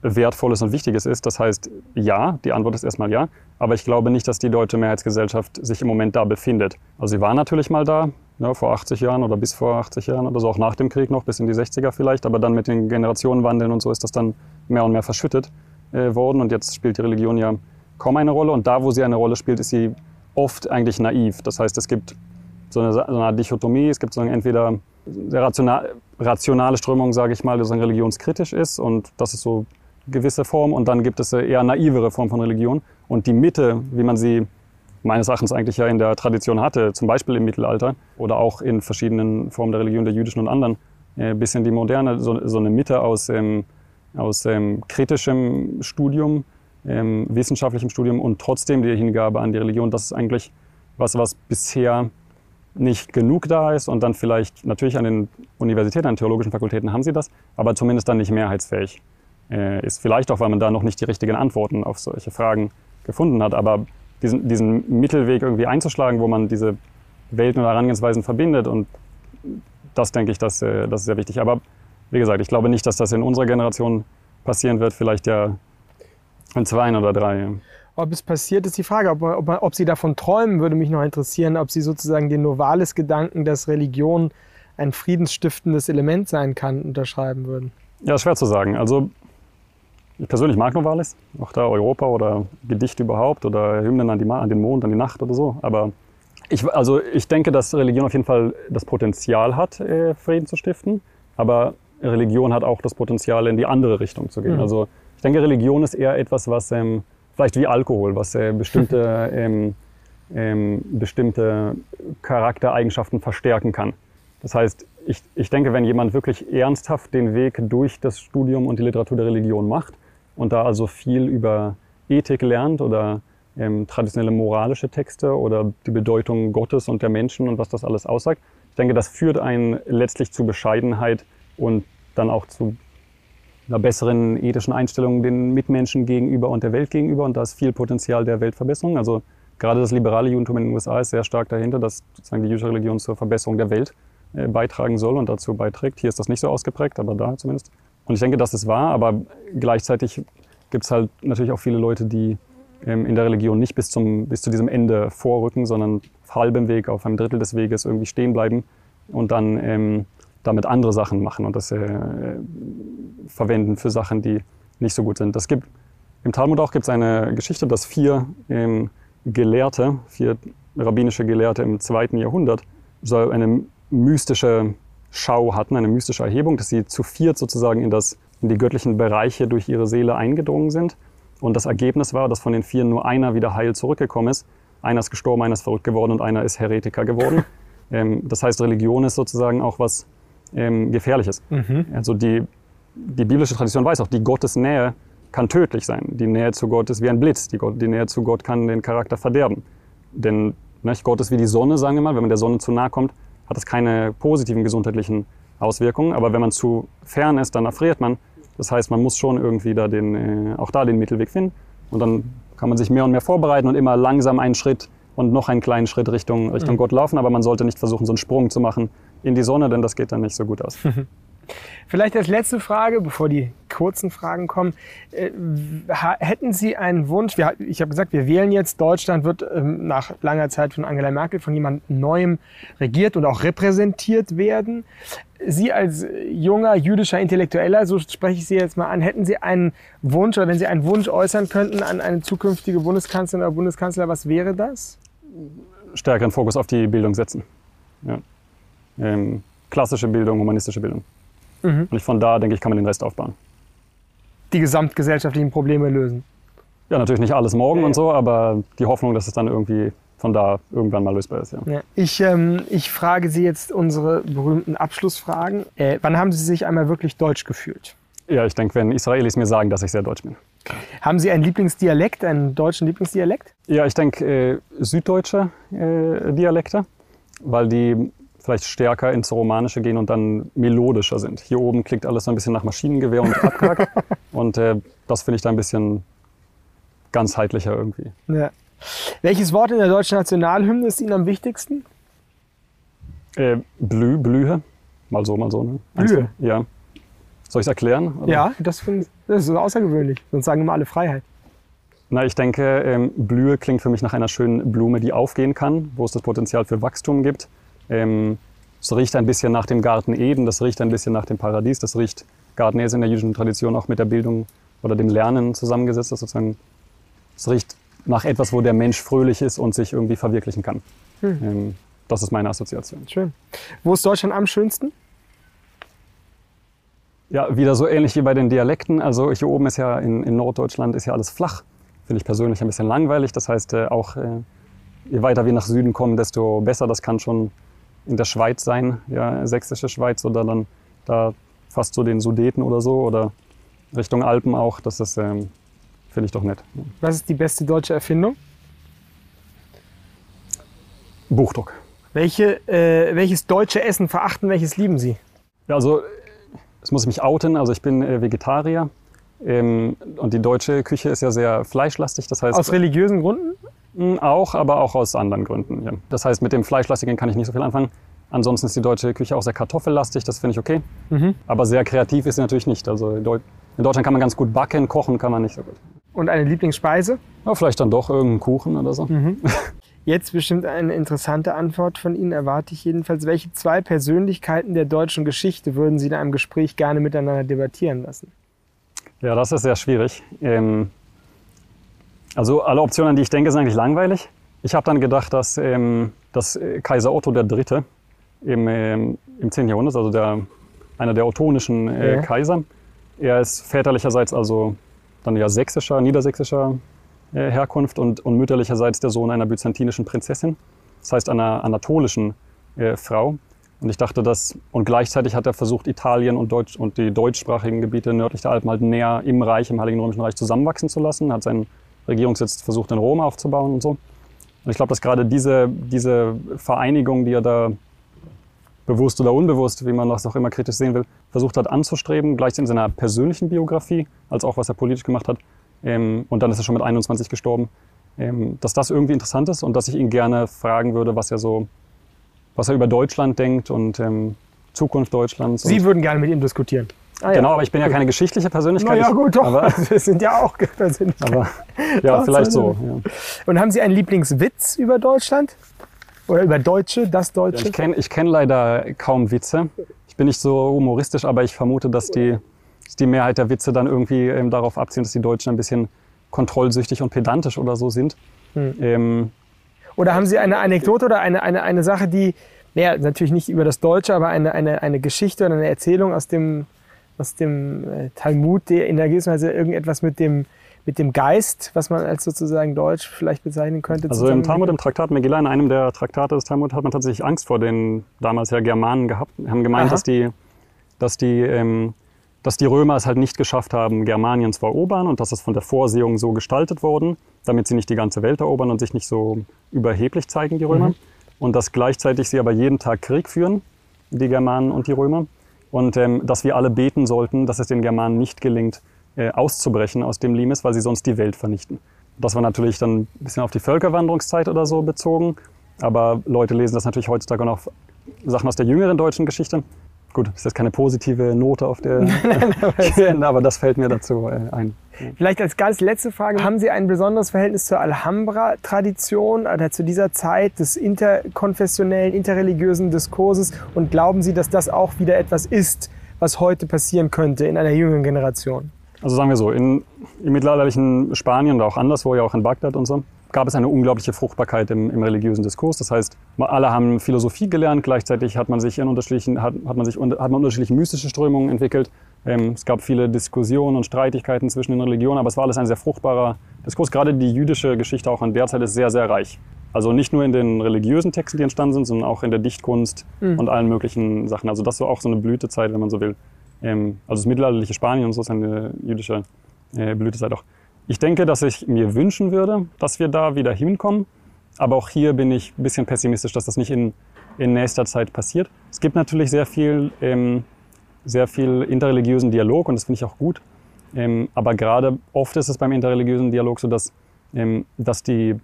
Wertvolles und Wichtiges ist. Das heißt, ja, die Antwort ist erstmal ja. Aber ich glaube nicht, dass die deutsche Mehrheitsgesellschaft sich im Moment da befindet. Also sie war natürlich mal da, ja, vor 80 Jahren oder bis vor 80 Jahren oder so, auch nach dem Krieg noch, bis in die 60er vielleicht. Aber dann mit den Generationenwandeln und so ist das dann mehr und mehr verschüttet äh, worden. Und jetzt spielt die Religion ja kaum eine Rolle. Und da, wo sie eine Rolle spielt, ist sie oft eigentlich naiv. Das heißt, es gibt so eine, so eine Dichotomie. Es gibt entweder eine rational, rationale Strömung, sage ich mal, die sozusagen religionskritisch ist. Und das ist so gewisse Form und dann gibt es eine eher naivere Form von Religion. Und die Mitte, wie man sie meines Erachtens eigentlich ja in der Tradition hatte, zum Beispiel im Mittelalter oder auch in verschiedenen Formen der Religion, der jüdischen und anderen, äh, bis in die moderne, so, so eine Mitte aus, ähm, aus ähm, kritischem Studium, ähm, wissenschaftlichem Studium und trotzdem die Hingabe an die Religion, das ist eigentlich was, was bisher nicht genug da ist und dann vielleicht natürlich an den Universitäten, an den theologischen Fakultäten haben sie das, aber zumindest dann nicht mehrheitsfähig äh, ist. Vielleicht auch, weil man da noch nicht die richtigen Antworten auf solche Fragen gefunden hat. Aber diesen, diesen Mittelweg irgendwie einzuschlagen, wo man diese Welten oder Herangehensweisen verbindet und das denke ich, das, äh, das ist sehr wichtig. Aber wie gesagt, ich glaube nicht, dass das in unserer Generation passieren wird, vielleicht ja in zwei oder drei. Ob es passiert, ist die Frage. Ob, ob, ob Sie davon träumen, würde mich noch interessieren. Ob Sie sozusagen den Novalis-Gedanken, dass Religion ein friedensstiftendes Element sein kann, unterschreiben würden. Ja, schwer zu sagen. Also ich persönlich mag Novalis, auch da Europa oder Gedichte überhaupt oder Hymnen an, die, an den Mond, an die Nacht oder so. Aber ich, also ich denke, dass Religion auf jeden Fall das Potenzial hat, äh, Frieden zu stiften. Aber Religion hat auch das Potenzial, in die andere Richtung zu gehen. Mhm. Also ich denke, Religion ist eher etwas, was ähm, vielleicht wie Alkohol, was äh, bestimmte, ähm, ähm, bestimmte Charaktereigenschaften verstärken kann. Das heißt, ich, ich denke, wenn jemand wirklich ernsthaft den Weg durch das Studium und die Literatur der Religion macht, und da also viel über Ethik lernt oder ähm, traditionelle moralische Texte oder die Bedeutung Gottes und der Menschen und was das alles aussagt. Ich denke, das führt einen letztlich zu Bescheidenheit und dann auch zu einer besseren ethischen Einstellung den Mitmenschen gegenüber und der Welt gegenüber. Und da ist viel Potenzial der Weltverbesserung. Also gerade das liberale Judentum in den USA ist sehr stark dahinter, dass sozusagen die jüdische Religion zur Verbesserung der Welt äh, beitragen soll und dazu beiträgt. Hier ist das nicht so ausgeprägt, aber da zumindest. Und ich denke, dass es war, aber gleichzeitig gibt es halt natürlich auch viele Leute, die ähm, in der Religion nicht bis, zum, bis zu diesem Ende vorrücken, sondern auf halbem Weg, auf einem Drittel des Weges irgendwie stehen bleiben und dann ähm, damit andere Sachen machen und das äh, verwenden für Sachen, die nicht so gut sind. Das gibt, Im Talmud auch gibt es eine Geschichte, dass vier ähm, Gelehrte, vier rabbinische Gelehrte im zweiten Jahrhundert so eine mystische Schau hatten, eine mystische Erhebung, dass sie zu viert sozusagen in, das, in die göttlichen Bereiche durch ihre Seele eingedrungen sind. Und das Ergebnis war, dass von den vier nur einer wieder heil zurückgekommen ist. Einer ist gestorben, einer ist verrückt geworden und einer ist Heretiker geworden. ähm, das heißt, Religion ist sozusagen auch was ähm, Gefährliches. Mhm. Also die, die biblische Tradition weiß auch, die Gottesnähe kann tödlich sein. Die Nähe zu Gott ist wie ein Blitz. Die, Gott, die Nähe zu Gott kann den Charakter verderben. Denn nicht, Gott ist wie die Sonne, sagen wir mal. Wenn man der Sonne zu nahe kommt, hat das keine positiven gesundheitlichen Auswirkungen. Aber wenn man zu fern ist, dann erfriert man. Das heißt, man muss schon irgendwie da den, äh, auch da den Mittelweg finden. Und dann kann man sich mehr und mehr vorbereiten und immer langsam einen Schritt und noch einen kleinen Schritt Richtung, Richtung mhm. Gott laufen. Aber man sollte nicht versuchen, so einen Sprung zu machen in die Sonne, denn das geht dann nicht so gut aus. Vielleicht als letzte Frage, bevor die kurzen Fragen kommen. Äh, hätten Sie einen Wunsch? Ich habe gesagt, wir wählen jetzt. Deutschland wird ähm, nach langer Zeit von Angela Merkel von jemand Neuem regiert und auch repräsentiert werden. Sie als junger jüdischer Intellektueller, so spreche ich Sie jetzt mal an, hätten Sie einen Wunsch oder wenn Sie einen Wunsch äußern könnten an eine zukünftige Bundeskanzlerin oder Bundeskanzler, was wäre das? Stärkeren Fokus auf die Bildung setzen. Ja. Ähm, klassische Bildung, humanistische Bildung. Mhm. Und ich, von da, denke ich, kann man den Rest aufbauen. Die gesamtgesellschaftlichen Probleme lösen. Ja, natürlich nicht alles morgen ja. und so, aber die Hoffnung, dass es dann irgendwie von da irgendwann mal lösbar ist. Ja. ja. Ich, ähm, ich frage Sie jetzt unsere berühmten Abschlussfragen. Äh, wann haben Sie sich einmal wirklich deutsch gefühlt? Ja, ich denke, wenn Israelis mir sagen, dass ich sehr deutsch bin. Haben Sie einen Lieblingsdialekt, einen deutschen Lieblingsdialekt? Ja, ich denke äh, süddeutsche äh, Dialekte, weil die vielleicht stärker ins Romanische gehen und dann melodischer sind. Hier oben klingt alles so ein bisschen nach Maschinengewehr und abgehackt. und äh, das finde ich da ein bisschen ganzheitlicher irgendwie. Ja. Welches Wort in der deutschen Nationalhymne ist Ihnen am wichtigsten? Äh, Blü, Blühe. Mal so, mal so. Ne? Blühe? Ja. Soll ich es erklären? Oder? Ja, das, find, das ist außergewöhnlich. Sonst sagen immer alle Freiheit. Na, ich denke, ähm, Blühe klingt für mich nach einer schönen Blume, die aufgehen kann, wo es das Potenzial für Wachstum gibt. Ähm, es riecht ein bisschen nach dem Garten Eden, das riecht ein bisschen nach dem Paradies, das riecht, Garten ist in der jüdischen Tradition auch mit der Bildung oder dem Lernen zusammengesetzt. Das sozusagen, es riecht nach etwas, wo der Mensch fröhlich ist und sich irgendwie verwirklichen kann. Hm. Ähm, das ist meine Assoziation. Schön. Wo ist Deutschland am schönsten? Ja, wieder so ähnlich wie bei den Dialekten. Also hier oben ist ja in, in Norddeutschland ist ja alles flach. Finde ich persönlich ein bisschen langweilig. Das heißt, äh, auch äh, je weiter wir nach Süden kommen, desto besser. Das kann schon in der Schweiz sein, ja, sächsische Schweiz oder dann da fast zu den Sudeten oder so oder Richtung Alpen auch. Das ist, ähm, finde ich doch nett. Was ist die beste deutsche Erfindung? Buchdruck. Welche, äh, welches deutsche Essen verachten, welches lieben Sie? Ja, also, das muss ich mich outen. Also, ich bin äh, Vegetarier. Ähm, und die deutsche Küche ist ja sehr fleischlastig. Das heißt, Aus religiösen Gründen? Hm, auch, aber auch aus anderen Gründen. Ja. Das heißt, mit dem Fleischlastigen kann ich nicht so viel anfangen. Ansonsten ist die deutsche Küche auch sehr kartoffellastig, das finde ich okay. Mhm. Aber sehr kreativ ist sie natürlich nicht. Also in Deutschland kann man ganz gut backen, kochen kann man nicht so gut. Und eine Lieblingsspeise? Ja, vielleicht dann doch irgendeinen Kuchen oder so. Mhm. Jetzt bestimmt eine interessante Antwort von Ihnen, erwarte ich jedenfalls. Welche zwei Persönlichkeiten der deutschen Geschichte würden Sie in einem Gespräch gerne miteinander debattieren lassen? Ja, das ist sehr schwierig. Ähm, also alle Optionen, an die ich denke, sind eigentlich langweilig. Ich habe dann gedacht, dass, ähm, dass äh, Kaiser Otto III. im, ähm, im 10. Jahrhundert, also der, einer der ottonischen äh, ja. Kaiser, er ist väterlicherseits also dann ja sächsischer, niedersächsischer äh, Herkunft und, und mütterlicherseits der Sohn einer byzantinischen Prinzessin, das heißt einer anatolischen äh, Frau. Und ich dachte, dass, und gleichzeitig hat er versucht, Italien und, Deutsch, und die deutschsprachigen Gebiete nördlich der Alpen halt näher im Reich, im Heiligen Römischen Reich zusammenwachsen zu lassen, hat seinen Regierungssitz versucht in Rom aufzubauen und so. Und ich glaube, dass gerade diese, diese Vereinigung, die er da bewusst oder unbewusst, wie man das auch immer kritisch sehen will, versucht hat anzustreben, gleichzeitig in seiner persönlichen Biografie, als auch was er politisch gemacht hat. Ähm, und dann ist er schon mit 21 gestorben. Ähm, dass das irgendwie interessant ist und dass ich ihn gerne fragen würde, was er so, was er über Deutschland denkt und ähm, Zukunft Deutschlands. Sie würden gerne mit ihm diskutieren. Ah, genau, ja. aber ich bin ja keine geschichtliche Persönlichkeit. Na ja, gut, doch. Aber, wir sind ja auch Persönlichkeiten. Aber, ja, vielleicht so. Ja. Und haben Sie einen Lieblingswitz über Deutschland? Oder über Deutsche, das Deutsche? ich kenne ich kenn leider kaum Witze. Ich bin nicht so humoristisch, aber ich vermute, dass die, die Mehrheit der Witze dann irgendwie ähm, darauf abziehen, dass die Deutschen ein bisschen kontrollsüchtig und pedantisch oder so sind. Hm. Ähm, oder haben Sie eine Anekdote oder eine, eine, eine Sache, die, naja, natürlich nicht über das Deutsche, aber eine, eine, eine Geschichte oder eine Erzählung aus dem aus dem äh, Talmud, der in der gewissen Weise irgendetwas mit dem, mit dem Geist, was man als sozusagen Deutsch vielleicht bezeichnen könnte. Also im Talmud, im Traktat Megillah, in einem der Traktate des Talmud hat man tatsächlich Angst vor den damals ja Germanen gehabt, haben gemeint, dass die, dass die, ähm, dass die Römer es halt nicht geschafft haben, Germanien zu erobern und dass es von der Vorsehung so gestaltet worden, damit sie nicht die ganze Welt erobern und sich nicht so überheblich zeigen, die Römer. Mhm. Und dass gleichzeitig sie aber jeden Tag Krieg führen, die Germanen und die Römer. Und ähm, dass wir alle beten sollten, dass es den Germanen nicht gelingt, äh, auszubrechen aus dem Limes, weil sie sonst die Welt vernichten. Das war natürlich dann ein bisschen auf die Völkerwanderungszeit oder so bezogen. Aber Leute lesen das natürlich heutzutage noch Sachen aus der jüngeren deutschen Geschichte. Gut, ist jetzt keine positive Note auf der aber das fällt mir dazu äh, ein. Vielleicht als ganz letzte Frage, haben Sie ein besonderes Verhältnis zur Alhambra-Tradition oder zu dieser Zeit des interkonfessionellen, interreligiösen Diskurses und glauben Sie, dass das auch wieder etwas ist, was heute passieren könnte in einer jüngeren Generation? Also sagen wir so, in, im mittelalterlichen Spanien oder auch anderswo, ja auch in Bagdad und so, gab es eine unglaubliche Fruchtbarkeit im, im religiösen Diskurs. Das heißt, alle haben Philosophie gelernt, gleichzeitig hat man sich in unterschiedlichen, hat, hat man sich hat man unterschiedliche mystische Strömungen entwickelt. Ähm, es gab viele Diskussionen und Streitigkeiten zwischen den Religionen, aber es war alles ein sehr fruchtbarer Diskurs. Gerade die jüdische Geschichte auch an der Zeit ist sehr, sehr reich. Also nicht nur in den religiösen Texten, die entstanden sind, sondern auch in der Dichtkunst mhm. und allen möglichen Sachen. Also das war auch so eine Blütezeit, wenn man so will. Ähm, also das mittelalterliche Spanien und so ist eine jüdische äh, Blütezeit auch. Ich denke, dass ich mir wünschen würde, dass wir da wieder hinkommen. Aber auch hier bin ich ein bisschen pessimistisch, dass das nicht in, in nächster Zeit passiert. Es gibt natürlich sehr viel, ähm, sehr viel interreligiösen Dialog und das finde ich auch gut. Ähm, aber gerade oft ist es beim interreligiösen Dialog so, dass, ähm, dass, die,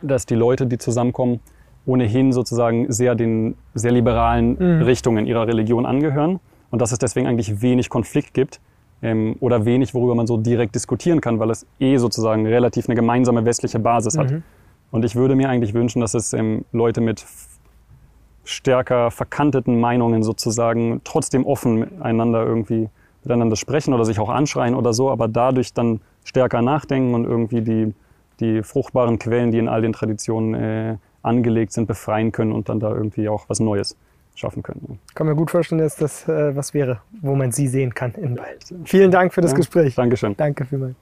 dass die Leute, die zusammenkommen, ohnehin sozusagen sehr den sehr liberalen mhm. Richtungen ihrer Religion angehören und dass es deswegen eigentlich wenig Konflikt gibt ähm, oder wenig, worüber man so direkt diskutieren kann, weil es eh sozusagen relativ eine gemeinsame westliche Basis hat. Mhm. Und ich würde mir eigentlich wünschen, dass es ähm, Leute mit stärker verkanteten Meinungen sozusagen trotzdem offen miteinander irgendwie miteinander sprechen oder sich auch anschreien oder so, aber dadurch dann stärker nachdenken und irgendwie die, die fruchtbaren Quellen, die in all den Traditionen äh, angelegt sind, befreien können und dann da irgendwie auch was Neues schaffen können. Ich kann mir gut vorstellen, dass das äh, was wäre, wo man Sie sehen kann in Wald. Vielen Dank für das ja, Gespräch. Dankeschön. Danke vielmals.